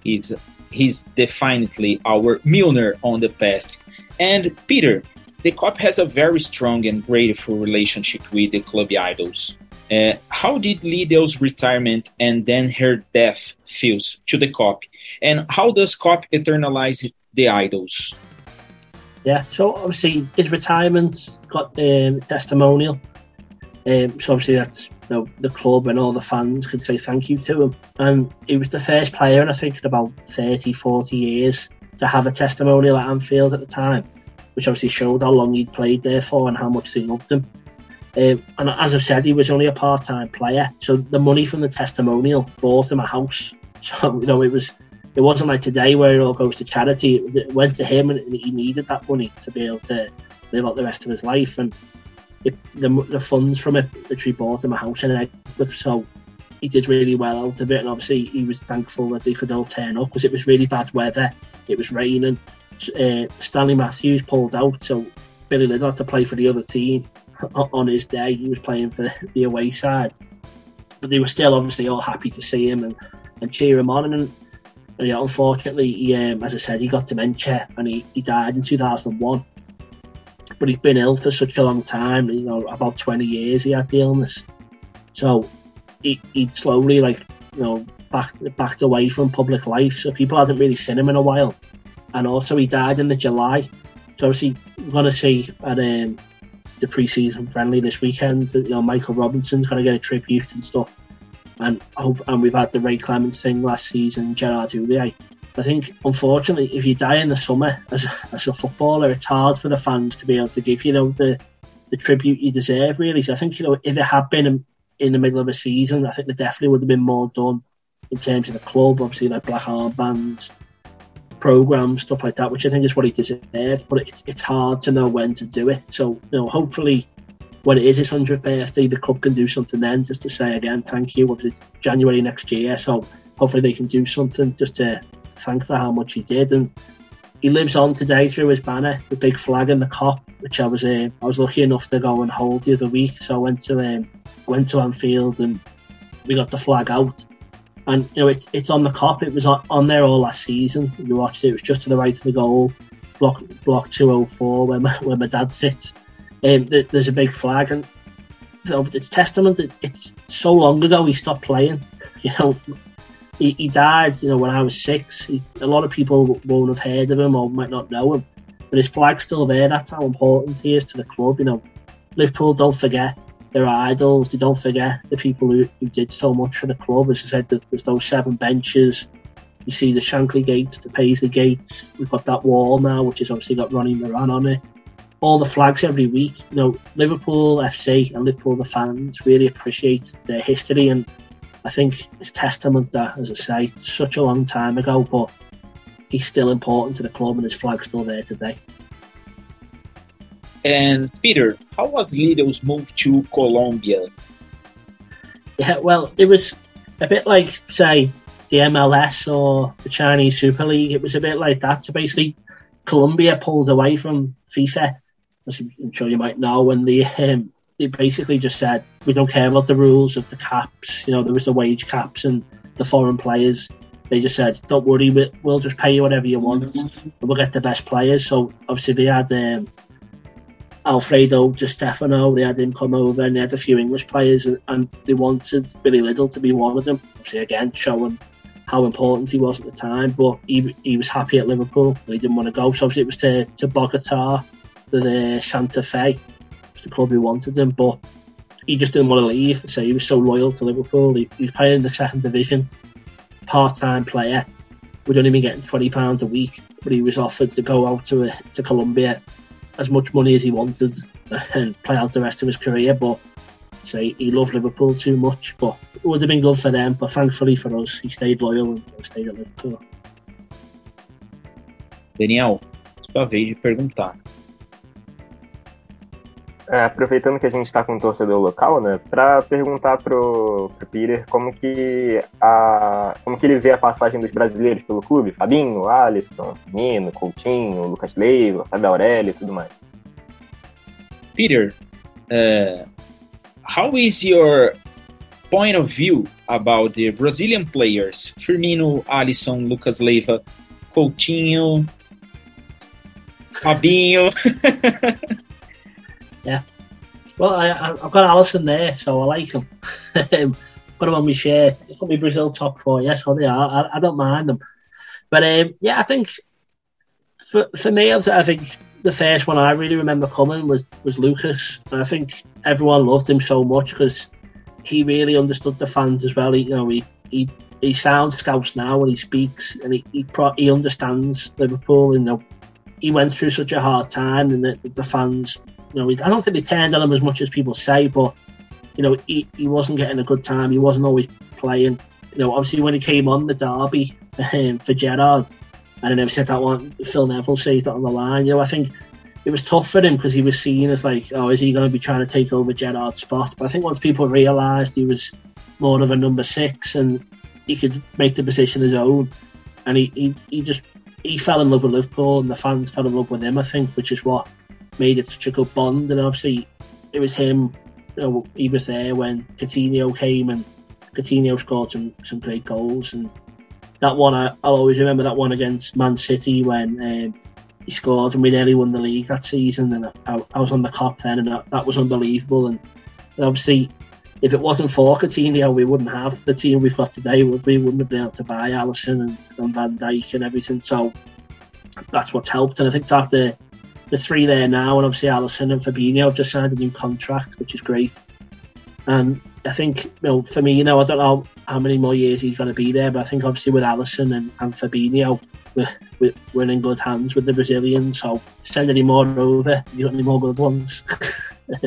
he's he's definitely our Milner on the past. And Peter, the Kop has a very strong and grateful relationship with the club idols. Uh, how did Liddell's retirement and then her death feels to the Kop? And how does Kop eternalize the idols? Yeah, so obviously his retirement got um, testimonial. Um, so obviously that's you know, the club and all the fans could say thank you to him. And he was the first player, and I think in about 30, 40 years to have a testimonial at Anfield at the time, which obviously showed how long he'd played there for and how much they loved him. Um, and as I've said, he was only a part-time player, so the money from the testimonial bought him a house. So you know, it was it wasn't like today where it all goes to charity. It went to him, and he needed that money to be able to live out the rest of his life. And the, the funds from it literally bought him a house in Eggborough. So he did really well out of it, and obviously he was thankful that they could all turn up because it was really bad weather. It was raining. Uh, Stanley Matthews pulled out, so Billy Liddell had to play for the other team on his day. He was playing for the away side, but they were still obviously all happy to see him and, and cheer him on. And, and yeah, unfortunately, he, um, as I said, he got dementia and he, he died in 2001. But he'd been ill for such a long time, you know, about 20 years he had the illness. So he, he'd slowly, like, you know, back, backed away from public life. So people hadn't really seen him in a while. And also, he died in the July. So obviously, we're going to see at um, the pre-season friendly this weekend. You know, Michael Robinson's going to get a tribute and stuff. And hope, and we've had the Ray Clemence thing last season, Gerard Houllier. I think, unfortunately, if you die in the summer as a, as a footballer, it's hard for the fans to be able to give you know the the tribute you deserve. Really, so I think you know if it had been in, in the middle of a season, I think there definitely would have been more done in terms of the club. Obviously, like black armbands, programs, stuff like that, which I think is what he deserved. But it's it's hard to know when to do it. So you know, hopefully, when it is his hundredth birthday, the club can do something then, just to say again, thank you. It's January next year, so hopefully they can do something just to, thank for how much he did. And he lives on today through his banner, the big flag and the Kop, which I was uh, I was lucky enough to go and hold the other week. So I went to um, went to Anfield and we got the flag out and you know it's it's on the Kop. It was on, on there all last season. You watched it. It was just to the right of the goal, block block two oh four where my where my dad sits. Um, there's a big flag, and you know, it's testament that it's so long ago he stopped playing. You know, he, he died. You know, when I was six. He, a lot of people won't have heard of him or might not know him, but his flag's still there. That's how important he is to the club. You know, Liverpool don't forget their idols. They don't forget the people who, who did so much for the club. As I said, there's those seven benches. You see the Shankly gates, the Paisley gates. We've got that wall now, which has obviously got Ronnie Moran on it. All the flags every week. You know, Liverpool FC and Liverpool the fans really appreciate their history, and I think it's testament that, as I say, such a long time ago, but he's still important to the club, and his flag's still there today. And Peter, how was Liddell's move to Colombia? Yeah, well, it was a bit like, say, the MLS or the Chinese Super League. It was a bit like that. So basically, Colombia pulled away from FIFA, as I'm sure you might know, and they um, they basically just said we don't care about the rules of the caps. You know, there was the wage caps and the foreign players. They just said, "Don't worry, we'll just pay you whatever you want, and we'll get the best players." So obviously they had um, Alfredo Di Stefano, they had him come over and they had a few English players and, and, they wanted Billy Liddell to be one of them. Obviously, again, showing how important he was at the time, but he, he was happy at Liverpool. He didn't want to go. So obviously it was to, to Bogota, to the Santa Fe, the club who wanted him, but he just didn't want to leave. So he was so loyal to Liverpool. He, he was playing in the second division, part-time player. We'd only been getting £20 a week, but he was offered to go out to, to Colombia as much money as he wanted and play out the rest of his career. But say he loved Liverpool too much. But it would have been good for them. But thankfully for us, he stayed loyal and stayed at Liverpool. Daniel, sua vez de perguntar. É, aproveitando que a gente está com um torcedor local, né, para perguntar pro, pro Peter como que a como que ele vê a passagem dos brasileiros pelo clube, Fabinho, Alisson, Nino, Coutinho, Lucas Leiva, Fábio Aurélio e tudo mais. Peter, uh, how is your point of view about the Brazilian players, Firmino, Alisson, Lucas Leiva, Coutinho, Fabinho? Yeah. Well, I, have got Alisson there, so I like him. got him on my shirt. It's got me Brazil top four. Yes, well, they are. I, I don't mind them. But um, yeah, I think for, for me, I think the first one I really remember coming was, was Lucas. And I think everyone loved him so much because he really understood the fans as well. He, you know, he, he he sounds Scouse now when he speaks, and he he, pro- he understands Liverpool. And you know, he went through such a hard time, and the, the fans, you know, I don't think they turned on him as much as people say, but you know, he, he wasn't getting a good time. He wasn't always playing. You know, obviously when he came on the derby um, for Gerrard, and then said that one, Phil Neville saved it on the line. You know, I think it was tough for him because he was seen as like, oh, is he going to be trying to take over Gerrard's spot? But I think once people realised he was more of a number six and he could make the position his own, and he, he, he just he fell in love with Liverpool and the fans fell in love with him. I think, which is what made it such a good bond. And obviously, it was him. You know, he was there when Coutinho came and Coutinho scored some, some great goals and that one I, will always remember that one against Man City when um, he scored and we nearly won the league that season and I, I was on the Kop then and that, that was unbelievable and, and, obviously if it wasn't for Coutinho we wouldn't have the team we've got today we wouldn't have been able to buy Alisson and, and Van Dijk and everything so that's what's helped and I think that the the three there now and obviously Alisson and Fabinho have just signed a new contract which is great and I think, you know, for me, you know, I don't know how many more years he's going to be there, but I think obviously with Alisson and, and Fabinho, we're, we're, we're in good hands with the Brazilians. So send any more over. You got any more good ones?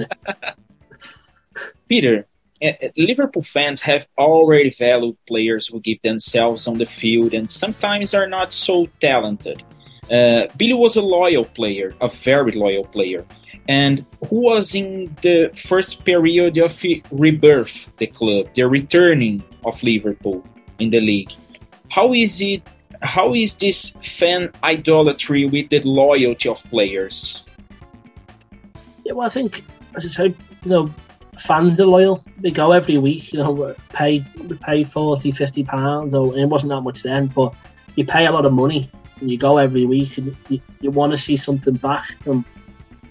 Peter, eh, eh, Liverpool fans have already valued players who give themselves on the field and sometimes are not so talented. Uh, Billy was a loyal player, a very loyal player and who was in the first period of rebirth the club, the returning of Liverpool in the league. How is it? How is this fan idolatry with the loyalty of players? Yeah, well, I think, as I said, you know, fans are loyal. They go every week. You know, we pay we pay 40, 50 pounds, or it wasn't that much then, but you pay a lot of money and you go every week, and you, you want to see something back from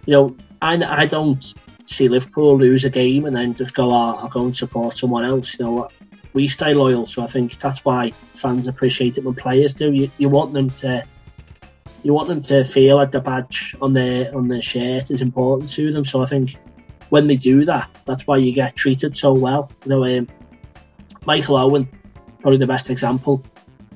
you know, I, I don't see Liverpool lose a game and then just go, oh, I'll go and support someone else. You know, we stay loyal, so I think that's why fans appreciate it when players do. You, you want them to, you want them to feel like the badge on their on their shirt is important to them. So I think when they do that, that's why you get treated so well. You know, um, Michael Owen, probably the best example.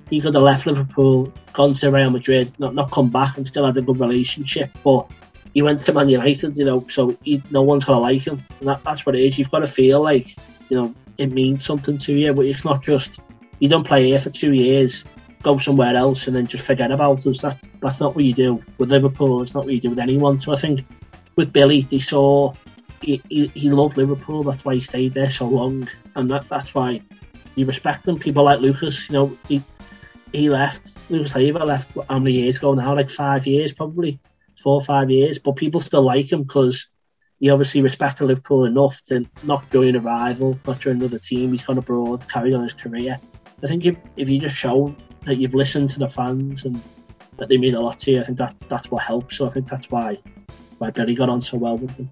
He could have left Liverpool, gone to Real Madrid, not not come back, and still had a good relationship, but he went to Man United, you know, so he, no one's gonna like him. And that, that's what it is. You've got to feel like, you know, it means something to you, but it's not just you don't play here for two years, go somewhere else, and then just forget about us. That's that's not what you do with Liverpool. It's not what you do with anyone. So I think with Billy, they saw he, he, he loved Liverpool. That's why he stayed there so long, and that, that's why you respect them. People like Lucas, you know, he he left. Lucas Leiva left how many years ago now? Like five years probably four or five years, but people still like him because he obviously respected Liverpool enough to not join a rival, not join another team. He's gone abroad, carried on his career. I think if, if you just show that you've listened to the fans and that they mean a lot to you, I think that that's what helps. So I think that's why why Billy got on so well with them.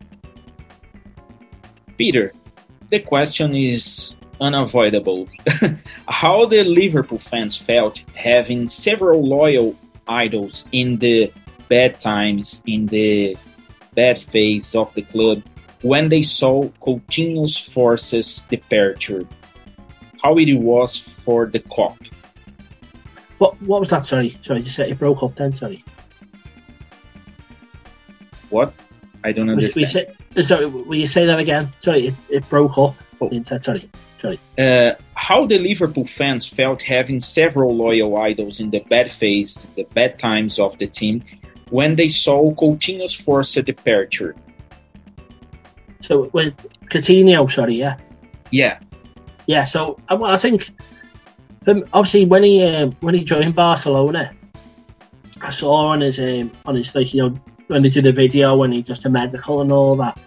Peter, the question is unavoidable. How the Liverpool fans felt having several loyal idols in the bad times, in the bad phase of the club, when they saw Coutinho's forces departure, how it was for the Kop. What what was that? Sorry, sorry, you said it broke up then. Sorry. What? I don't understand. Will you say, sorry, will you say that again? Sorry, it, it broke up. Oh. Sorry. Uh, how the Liverpool fans felt having several loyal idols in the bad phase, the bad times of the team, when they saw Coutinho's forced departure. So with Coutinho, sorry, yeah, yeah, yeah. So I, I think um, obviously when he um, when he joined Barcelona, I saw on his um, on his like you know when they did the video when he just a medical and all that.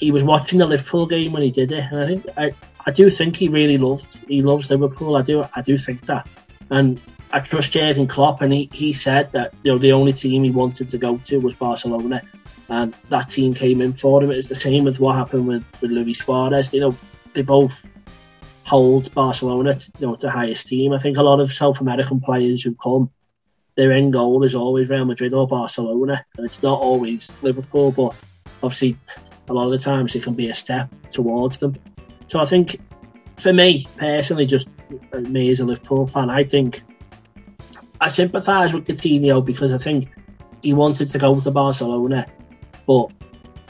He was watching the Liverpool game when he did it, and I think I, I do think he really loved he loves Liverpool. I do I do think that, and I trust Jurgen Klopp, and he, he said that you know the only team he wanted to go to was Barcelona, and that team came in for him. It was the same as what happened with, with Luis Suarez. You know, they both hold Barcelona to, you know to high esteem. I think a lot of South American players who come, their end goal is always Real Madrid or Barcelona, and it's not always Liverpool. But obviously, a lot of the times it can be a step towards them. So I think, for me personally, just uh, me as a Liverpool fan, I think I sympathise with Coutinho because I think he wanted to go to Barcelona, but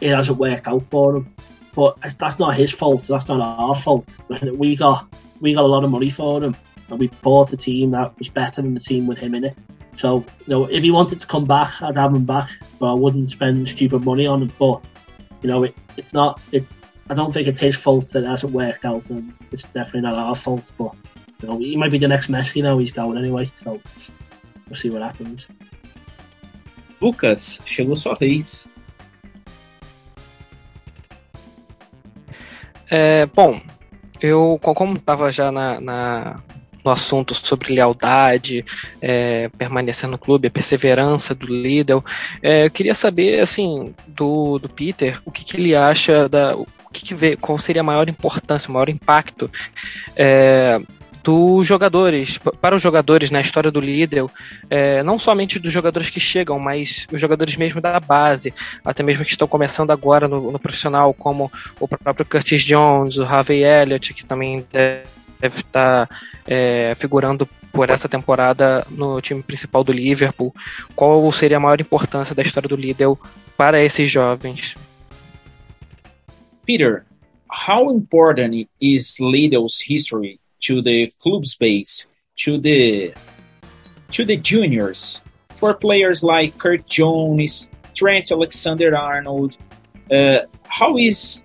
it hasn't worked out for him. But that's not his fault. That's not our fault. We got we got a lot of money for him, and we bought a team that was better than the team with him in it. So, you know, if he wanted to come back, I'd have him back, but I wouldn't spend stupid money on him. But, you know, it, it's not. It, I don't think it's his fault that it hasn't worked out, and it's definitely not our fault. But, you know, he might be the next Messi now. He's going anyway, so we'll see what happens. Lucas, chegou sua vez. É, bom, eu, como estava já na, na, no assunto sobre lealdade, é, permanecer no clube, a perseverança do Lidl, é, eu queria saber, assim, do, do Peter, o que, que ele acha da. O que, que vê, qual seria a maior importância, o maior impacto é, dos jogadores, para os jogadores na história do Lidl, é, não somente dos jogadores que chegam, mas os jogadores mesmo da base, até mesmo que estão começando agora no, no profissional, como o próprio Curtis Jones, o Harvey Elliott, que também deve, deve estar é, figurando por essa temporada no time principal do Liverpool. Qual seria a maior importância da história do Lidl para esses jovens? Peter, how important is Lidl's history to the club's base, to the to the juniors, for players like Kurt Jones, Trent Alexander-Arnold. Uh, how is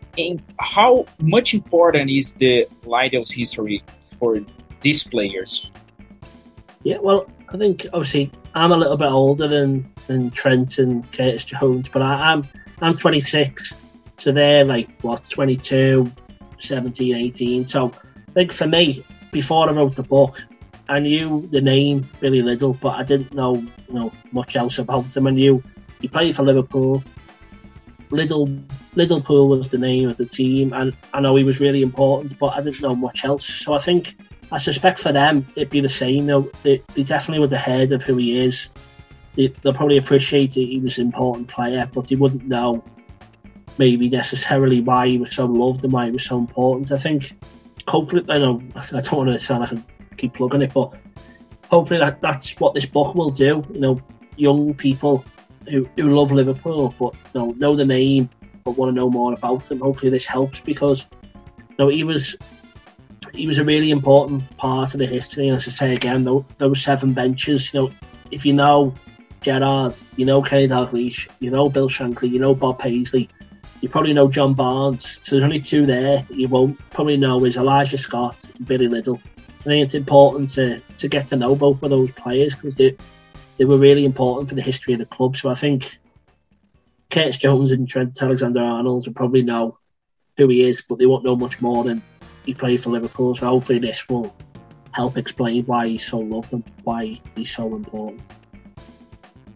how much important is the Liddell's history for these players? Yeah, well, I think obviously I'm a little bit older than, than Trent and Curtis Jones, but I, am I'm, I'm 26, so they're like what 22, 17, 18. So I think for me, before I wrote the book, I knew the name Billy Liddell, but I didn't know you know much else about him. I knew he played for Liverpool. Liddell Liverpool was the name of the team, and I know he was really important, but I didn't know much else. So I think I suspect for them it'd be the same. Though they, they definitely would have heard of who he is. They, will probably appreciate that he was an important player, but they wouldn't know maybe necessarily why he was so loved and why he was so important. I think hopefully, I know I don't want to sound like I keep plugging it, but hopefully that, that's what this book will do. You know, young people who, who love Liverpool but you know, the name but want to know more about them. Hopefully this helps because you know he was he was a really important part of the history. And as I say again, those, those seven benches, you know, if you know Gerrard, you know Kenny Dalglish, you know Bill Shankly, you know Bob Paisley, you probably know John Barnes. So there's only two there you won't probably know is Elisha Scott and Billy Liddell. I think it's important to, to get to know both of those players because they, they were really important for the history of the club. So I think Curtis Jones and Trent Alexander-Arnold will probably know who he is, but they won't know much more than he played for Liverpool. So hopefully this will help explain why he's so loved and why he's so important.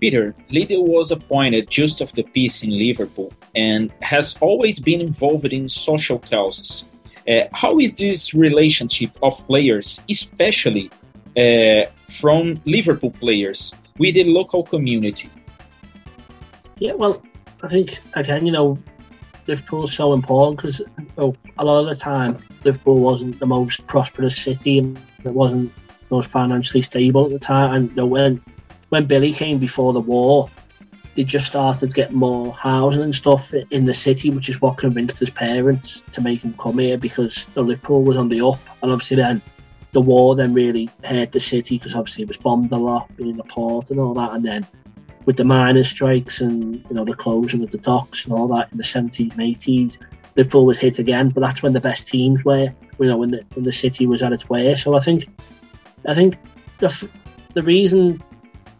Peter, Liddell was appointed just of the peace in Liverpool and has always been involved in social causes. Uh, how is this relationship of players, especially uh, from Liverpool players, with the local community? Yeah, well, I think again, you know, Liverpool's so important because oh, a lot of the time Liverpool wasn't the most prosperous city and it wasn't most financially stable at the time. And you know, when when Billy came before the war, they just started to get more housing and stuff in the city, which is what convinced his parents to make him come here because Liverpool was on the up. And obviously, then the war then really hurt the city because obviously it was bombed a lot, being the port and all that. And then with the miners' strikes and you know the closing of the docks and all that in the 70s and 80s, Liverpool was hit again. But that's when the best teams were, you know, when the when the city was at its worst. So I think, I think the the reason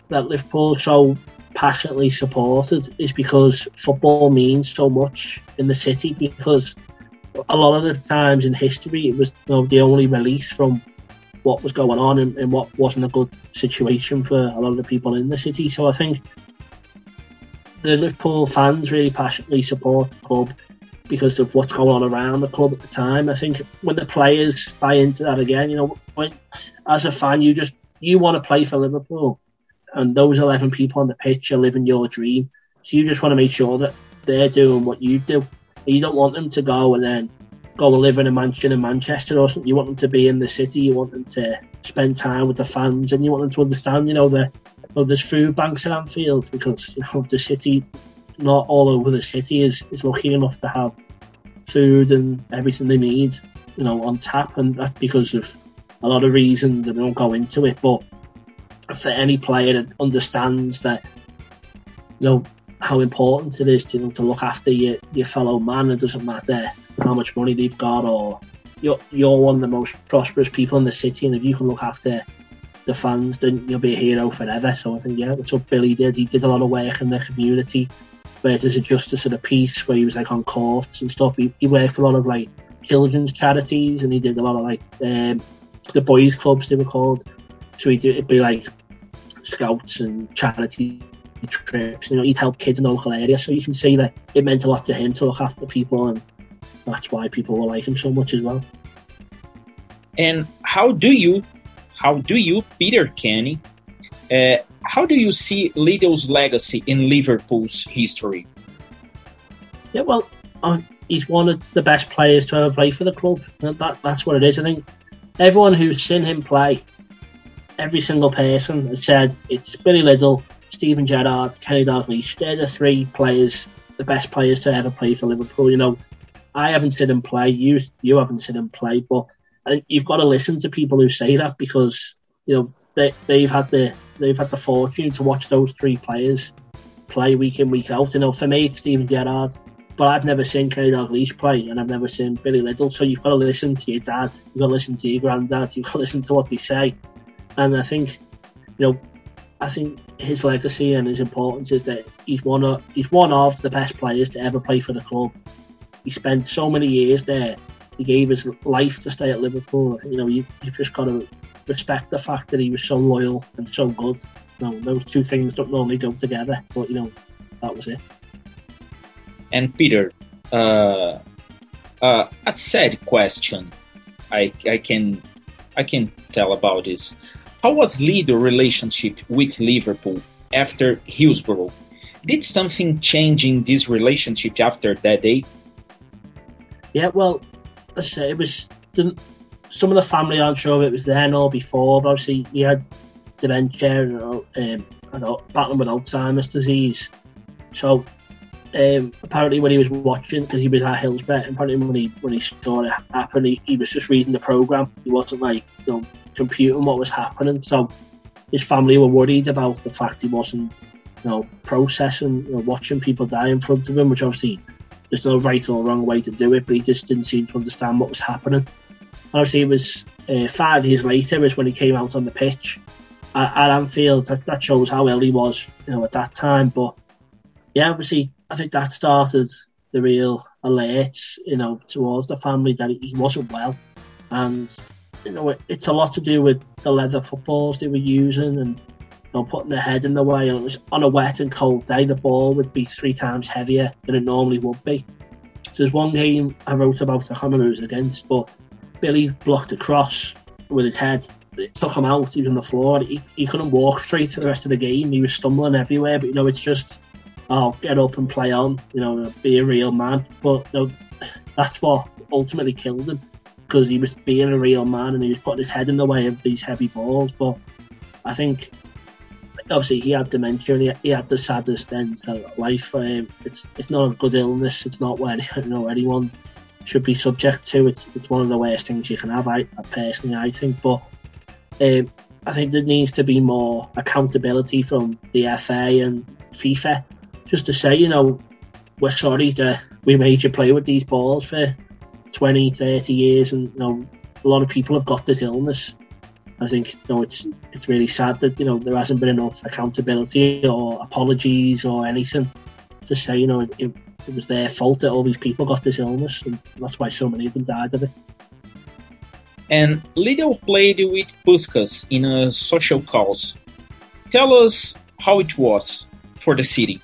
that Liverpool so passionately supported is because football means so much in the city because a lot of the times in history it was you know, the only release from what was going on and, and, what wasn't a good situation for a lot of the people in the city. So I think the Liverpool fans really passionately support the club because of what's going on around the club at the time. I think when the players buy into that again, you know, when, as a fan, you just you want to play for Liverpool and those 11 people on the pitch are living your dream. So you just want to make sure that they're doing what you do. You don't want them to go and then go and live in a mansion in Manchester or something. You want them to be in the city. You want them to spend time with the fans, and you want them to understand, you know, the well, there's food banks at Anfield because you know the city, not all over the city is is lucky enough to have food and everything they need, you know, on tap, and that's because of a lot of reasons, and we don't go into it. But for any player that understands that, you know, how important it is to, you know, to look after your, your fellow man, it doesn't matter how much money they've got or you're, you're one of the most prosperous people in the city, and if you can look after the fans, then you'll be a hero forever. So I think, yeah, that's what Billy did. He did a lot of work in the community, there's a justice of the peace, where he was like on courts and stuff. He, he worked for a lot of like children's charities, and he did a lot of like um, the boys' clubs, they were called. So he'd, it'd be like scouts and charity trips. You know, he'd help kids in the local area. So you can see that it meant a lot to him to look after people, and that's why people will like him so much as well. And how do you, how do you, Peter Kenny, uh, how do you see Liddell's legacy in Liverpool's history? Yeah, well, uh, he's one of the best players to ever play for the club. That, that's what it is. I think everyone who's seen him play, every single person has said it's Billy Liddell, Steven Gerrard, Kenny Dalglish. They're the three players, the best players to ever play for Liverpool. You know, I haven't seen him play. You you haven't seen him play, but you've got to listen to people who say that because you know they they've had the they've had the fortune to watch those three players play week in week out. You know, for me, it's Steven Gerrard, but I've never seen Kenny Dalglish play, and I've never seen Billy Liddell. So you've got to listen to your dad, you've got to listen to your granddad, you've got to listen to what they say. And I think, you know, I think his legacy and his importance is that he's one of he's one of the best players to ever play for the club. He spent so many years there. He gave his life to stay at Liverpool. You know, you, you've just got to respect the fact that he was so loyal and so good. You know, those two things don't normally go together, but you know, that was it. And Peter, uh, uh, a sad question. I I can I can tell about this. How was Liddell's relationship with Liverpool after Hillsborough? Did something change in this relationship after that day? Yeah, well, let's say it was some of the family aren't sure if it was then or before, but obviously he had dementia and um, battling with Alzheimer's disease. So um, apparently when he was watching, because he was at Hillsborough, apparently when he when he saw it happen, he, he was just reading the program. He wasn't like you know computing what was happening. So his family were worried about the fact he wasn't you know processing, you know, watching people die in front of him, which obviously there's no right or wrong way to do it, but he just didn't seem to understand what was happening. Obviously, it was uh, five years later is when he came out on the pitch at, at Anfield. That, that, shows how ill he was, you know, at that time. But yeah, obviously, I think that started the real alerts, you know, towards the family that he wasn't well, and you know, it, it's a lot to do with the leather footballs they were using and know, putting their head in the way. On a wet and cold day, the ball would be three times heavier than it normally would be. So there's one game I wrote about, I can't remember who it was against, but Billy blocked a cross with his head. It took him out, he was on the floor. He, he couldn't walk straight for the rest of the game. He was stumbling everywhere, but you know, it's just, oh, get up and play on, you know, be a real man. But you know, that's what ultimately killed him because he was being a real man and he was putting his head in the way of these heavy balls. But I think obviously he had dementia and he, he had the saddest end of life. Um, it's it's not a good illness. It's not where you know anyone should be subject to. It's it's one of the worst things you can have. I, personally, I think, but um, I think there needs to be more accountability from the FA and FIFA, just to say, you know, we're sorry that we made you play with these balls for 20, 30 years, and you know, a lot of people have got this illness I think you know it's it's really sad that you know there hasn't been enough accountability or apologies or anything to say you know it, it, was their fault that all these people got this illness and that's why so many of them died of it. And Liddell played with Puskas in a social cause. Tell us how it was for the city.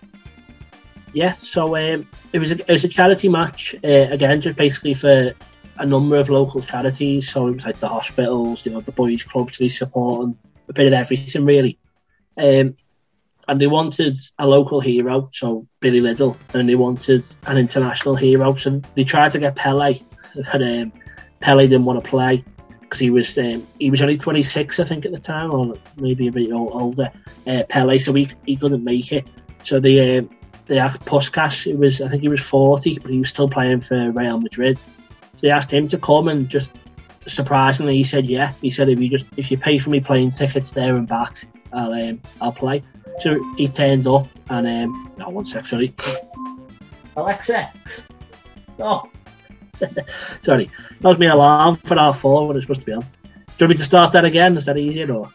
Yeah, so um, it was a, it was a charity match uh, again, just basically for a number of local charities. So it was like the hospitals, you know, the boys' clubs they support and a bit of everything really. Um, and they wanted a local hero, so Billy Liddell, and they wanted an international hero. So they tried to get Pele, that um, Pele didn't want to play because he was um, he was only 26, I think, at the time, or maybe a bit older. Uh, Pele, so he he couldn't make it. So the um, they asked Puskas, it was I think he was 40, but he was still playing for Real Madrid. So they asked him to come and just surprisingly he said yeah. He said if you just if you pay for me plane tickets there and back, I'll um, I'll play. So he turned up and um, no one sec, sorry. Alexa, oh, sorry, that was my alarm for our four when it's supposed to be on. Do you want me to start that again? Is that easier or?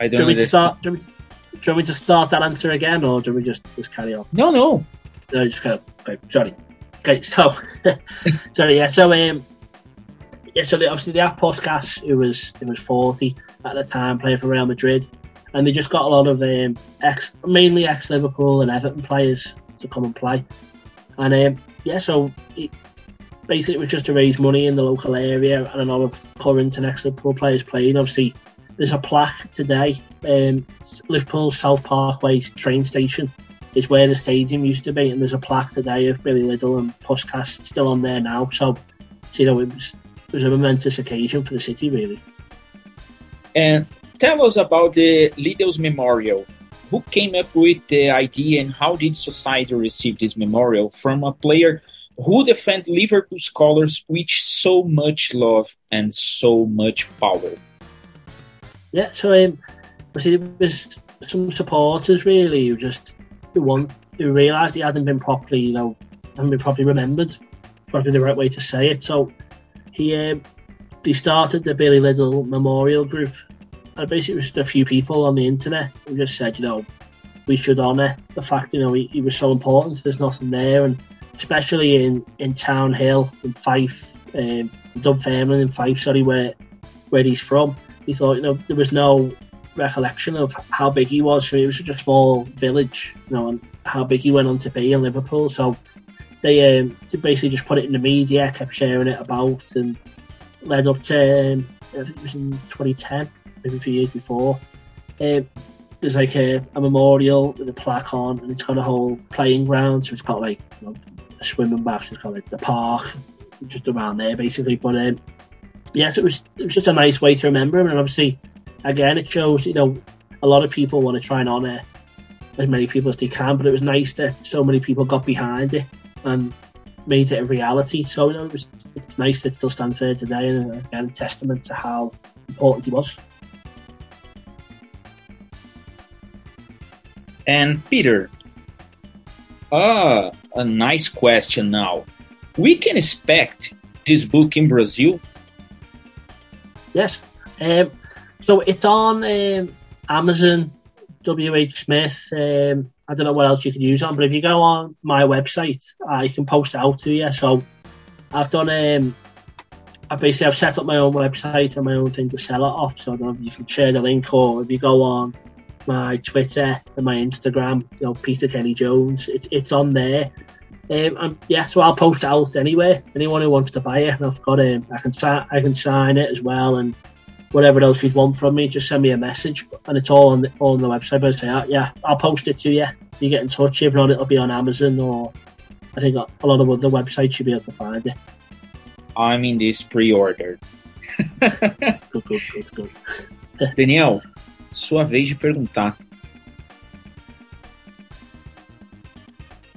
I Do don't you, want me to start, do, you want me to, do you want me to start that answer again, or do we just just carry on? No, no. No, just go. Okay, sorry. Okay, so sorry, yeah. So um, yeah. So obviously the Puskas, who was it was forty at the time, playing for Real Madrid, and they just got a lot of um, ex, mainly ex Liverpool and Everton players to come and play, and um, yeah. So it, basically, it was just to raise money in the local area, and a lot of current and ex Liverpool players played. Obviously, there's a plaque today, um, Liverpool South Parkway train station is where the stadium used to be, and there's a plaque today of Billy Liddell and Puskas still on there now. So, you know, it was it was a momentous occasion for the city, really. And tell us about the Liddell's Memorial. Who came up with the idea and how did society receive this memorial from a player who defend Liverpool's colors with so much love and so much power? Yeah, so um, there was some supporters really who just who one who realised he hadn't been properly, you know, hadn't been properly remembered. Probably the right way to say it. So he um, he started the Billy Liddell Memorial Group, and basically it was just a few people on the internet who just said, you know, we should honour the fact, you know, he, he was so important. There's nothing there, and especially in in Town Hill in Fife, um, Dunfermline in Fife, sorry, where where he's from. He thought, you know, there was no recollection of how big he was. It was such a small village, you know, and how big he went on to be in Liverpool. So they um, basically just put it in the media, kept sharing it about, and led up to um, I think it was in 2010, maybe a few years before. Um, there's like a, a memorial with a plaque on, and it's got a whole playing ground. So it's got like you know, a swimming bath. It's got like the park just around there, basically. But um, yes, it was it was just a nice way to remember him, and obviously, again, it shows you know a lot of people want to try and honour as many people as they can, but it was nice that so many people got behind it and made it a reality. So you know, it was it's nice that it still stands there today, and again, a testament to how important he was. And Peter, ah, a nice question now. We can expect this book in Brazil? Yes. Um, so it's on um, Amazon, WH Smith. Um, I don't know what else you can use on, but if you go on my website, I can post it out to you. So I've done. Um, I basically I've set up my own website and my own thing to sell it off. So I don't know if you can share the link or if you go on my Twitter and my Instagram, you know, Peter Kenny Jones, it's it's on there. Um, and yeah, so I'll post it out anyway. Anyone who wants to buy it, and I've got um, I can sign, I can sign it as well, and whatever else you'd want from me, just send me a message, and it's all on the all on the website. But I say, ah, yeah, I'll post it to you. You get in touch. If not, it'll be on Amazon or I think a lot of other websites you'll be able to find it. I'm in this pre-order. Good, good, good, good. Daniel, sua vez de perguntar.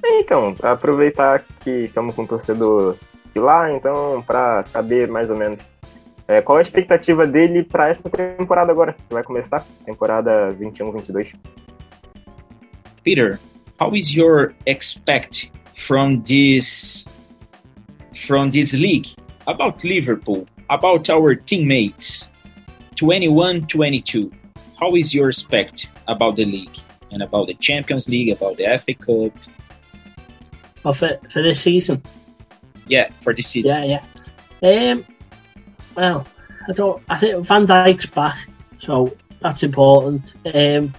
Então, aproveitar que estamos com o torcedor de lá, então, para saber mais ou menos é, qual a expectativa dele para essa temporada agora, que vai começar, temporada 21-22. Peter, how is your expect from this from this league about Liverpool, about our teammates, 21-22? How is your expect about the league and about the Champions League, about the FA Cup? Well, for, for this season, Yeah, for this season. Yeah, yeah. Um, well, I don't. I think Van Dijk's back, so that's important. Um,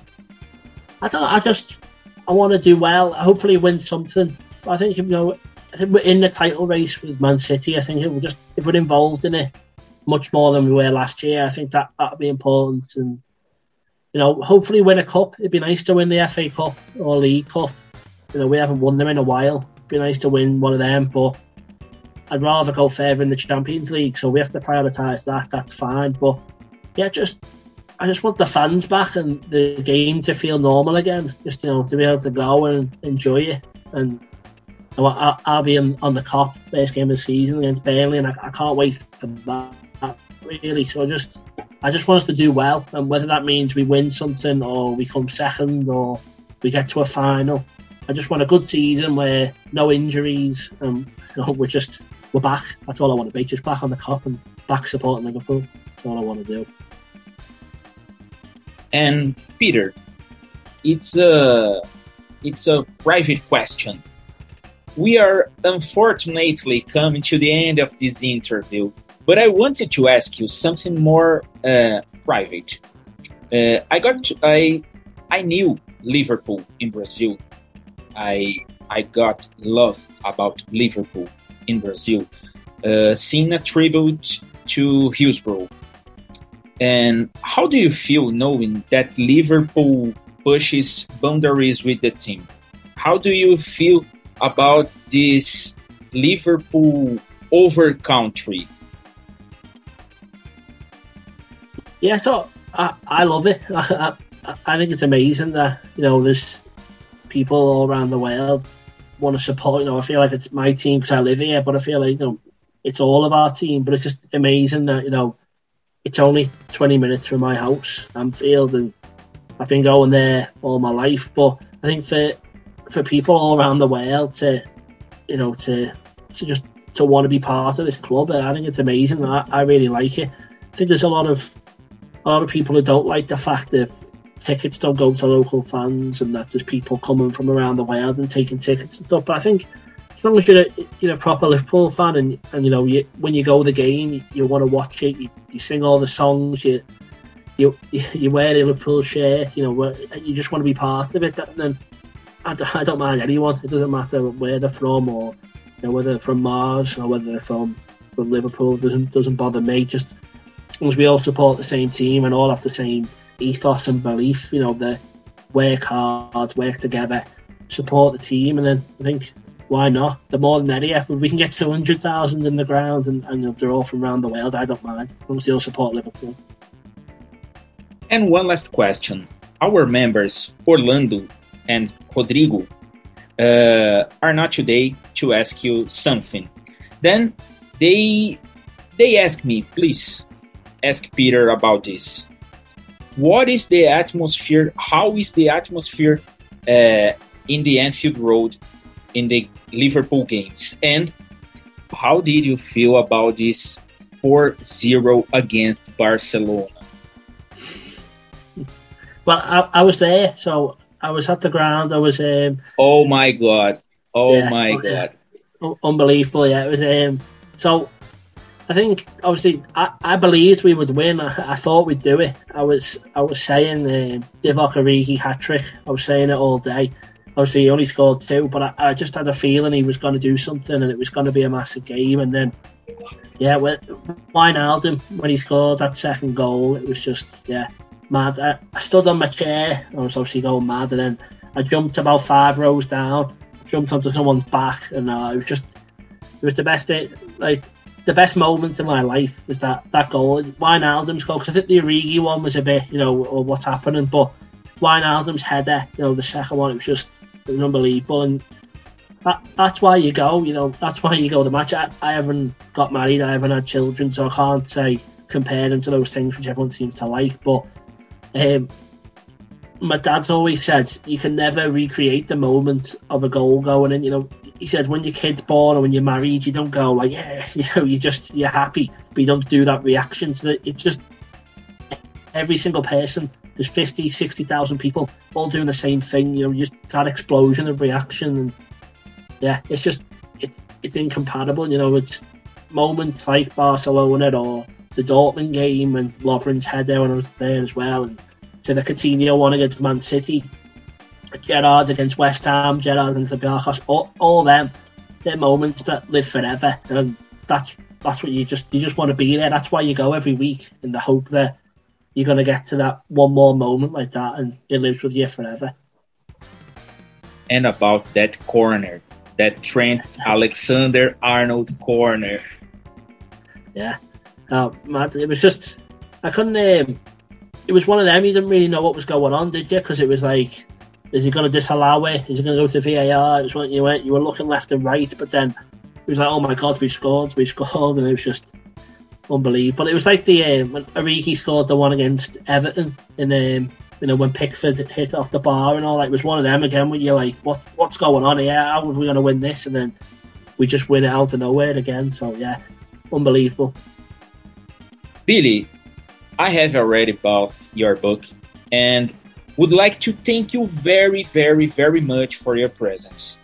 I don't. know, I just. I want to do well. Hopefully, win something. I think you know. I think we're in the title race with Man City. I think it will just if we're involved in it much more than we were last year. I think that that'll be important, and you know, hopefully win a cup. It'd be nice to win the FA Cup or League Cup. You know, we haven't won them in a while. It'd be nice to win one of them, but I'd rather go further in the Champions League. So we have to prioritise that. That's fine. But yeah, just I just want the fans back and the game to feel normal again. Just you know to be able to go and enjoy it. And I'll, I'll be in, on the Kop first game of the season against Burnley, and I, I can't wait for that. Really, so I just I just want us to do well, and whether that means we win something or we come second or we get to a final. I just want a good season where no injuries and you know, we're just we're back. That's all I want to be. Just back on the Kop and back supporting Liverpool. That's all I want to do. And Peter, it's a it's a private question. We are unfortunately coming to the end of this interview, but I wanted to ask you something more uh, private. Uh, I got to, I I knew Liverpool in Brazil. I I got love about Liverpool in Brazil, uh, seeing a tribute to Hillsborough. And how do you feel knowing that Liverpool pushes boundaries with the team? How do you feel about this Liverpool over country? Yeah, so I, I love it. I, I, I think it's amazing that you know there's people all around the world want to support. You know, I feel like it's my team because I live here, but I feel like you know it's all of our team. But it's just amazing that you know it's only 20 minutes from my house, Anfield, and I've been going there all my life. But I think for for people all around the world to you know to to just to want to be part of this club, I think it's amazing. I, I really like it. I think there's a lot of a lot of people who don't like the fact that tickets don't go to local fans and that there's people coming from around the world and taking tickets and stuff. But I think as long as you're a, you're a proper Liverpool fan and, and you know you, when you go to the game, you, you want to watch it, you, you sing all the songs, you you you wear a Liverpool shirt, you know, you just want to be part of it. And then I don't, I don't mind anyone. It doesn't matter where they're from or you know, whether they're from Mars or whether they're from from Liverpool. It doesn't doesn't bother me. Just as we all support the same team and all have the same ethos and belief. You know, the work hard, work together, support the team, and then I think why not? The more the merrier. If we can get two hundred thousand in the ground and, and they're all from around the world, I don't mind. They all support Liverpool. And one last question: Our members Orlando and Rodrigo uh, are not today to ask you something. Then they they ask me, please ask Peter about this what is the atmosphere? How is the atmosphere uh, in the Anfield Road in the Liverpool games? And how did you feel about this 4 0 against Barcelona? Well, I, I, was there, so I was at the ground. I was. Um, oh my god! Oh yeah, my god! unbelievable! Yeah, it was. Um, so I think obviously I, I believed we would win. I, I thought we'd do it. I was I was saying the uh, Divock Origi hat trick. I was saying it all day. Obviously he only scored two, but I, I just had a feeling he was going to do something and it was going to be a massive game. And then yeah, when Wijnaldum when he scored that second goal, it was just yeah mad. I, I stood on my chair. I was obviously going mad, and then I jumped about five rows down, jumped onto someone's back, and uh, it was just it was the best day. Like the best moments in my life is that that goal, Wijnaldum's goal. Because I think the Origi one was a bit, you know, or what's happening, but Wijnaldum's header, you know, the second one, it was just it was unbelievable, and that, that's why you go. You know, that's why you go to the match. I, I haven't got married, I haven't had children, so I can't say compare them to those things which everyone seems to like. But um, my dad's always said you can never recreate the moment of a goal going in. You know, he said when your kid's born or when you're married, you don't go like, yeah, you know, you just you're happy, but you don't do that reaction. So it's just every single person. There's 50, 60,000 people all doing the same thing. You know, just that explosion of reaction, and yeah, it's just it's it's incompatible. You know, it's moments like Barcelona or the Dortmund game and Lovren's header when I was there as well, and to the Coutinho one against Man City Gerrard against West Ham, Gerrard against the Biarcos, all, all them, they're moments that live forever, and that's that's what you just you just want to be there. That's why you go every week in the hope that you're going to get to that one more moment like that, and it lives with you forever. And about that corner, that Trent Alexander Arnold corner. Yeah. Oh, mad. It was just, I couldn't, um, it was one of them, you didn't really know what was going on, did you? Because it was like, is he going to disallow it? Is he going to go to VAR? It was when you went, you were looking left and right, but then it was like, oh my god, we scored, we scored, and it was just unbelievable. But it was like the um, when scored the one against Everton, and um, you know when Pickford hit off the bar and all that. It was one of them again where you're like, what what's going on here? How are we going to win this? And then we just win it out of nowhere again. So yeah, unbelievable. Billy, I have already bought your book and would like to thank you very, very, very much for your presence.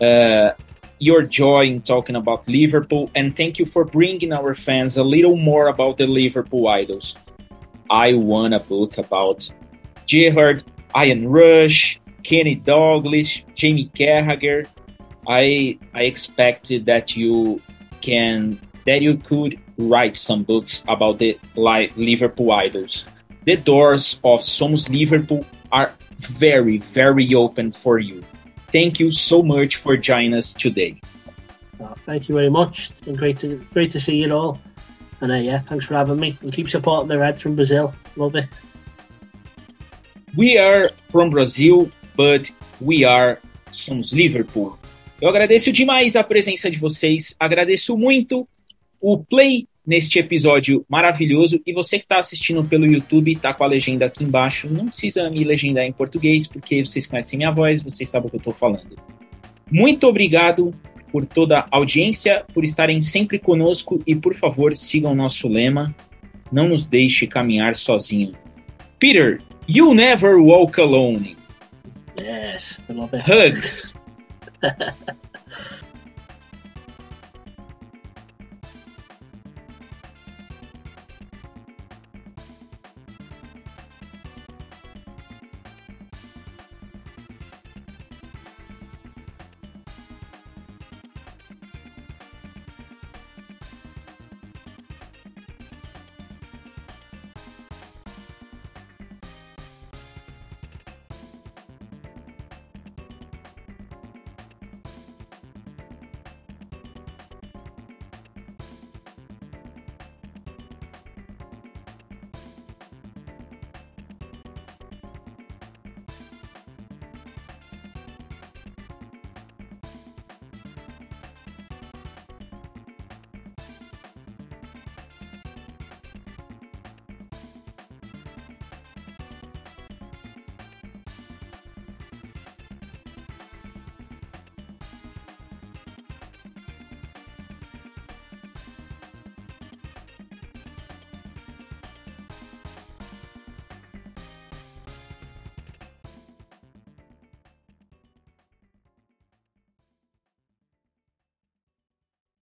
Uh, your joy in talking about Liverpool, and thank you for bringing our fans a little more about the Liverpool idols. I want a book about Gerrard, Ian Rush, Kenny Dalglish, Jamie Carragher. I I expected that you can that you could write some books about the like Liverpool idols. The doors of Somos Liverpool are very very open for you. Thank you so much for joining us today. Oh, thank you very much. It's been great to great to see you all. And uh, yeah, thanks for having me. And keep supporting the Reds from Brazil. Love it. We are from Brazil, but we are somos Liverpool. Eu agradeço demais a presença de vocês, agradeço muito o play neste episódio maravilhoso. E você que está assistindo pelo YouTube, está com a legenda aqui embaixo. Não precisa me legendar em português, porque vocês conhecem minha voz, vocês sabem o que eu estou falando. Muito obrigado por toda a audiência, por estarem sempre conosco e, por favor, sigam nosso lema: não nos deixe caminhar sozinho. Peter, you never walk alone. Yes. Hugs.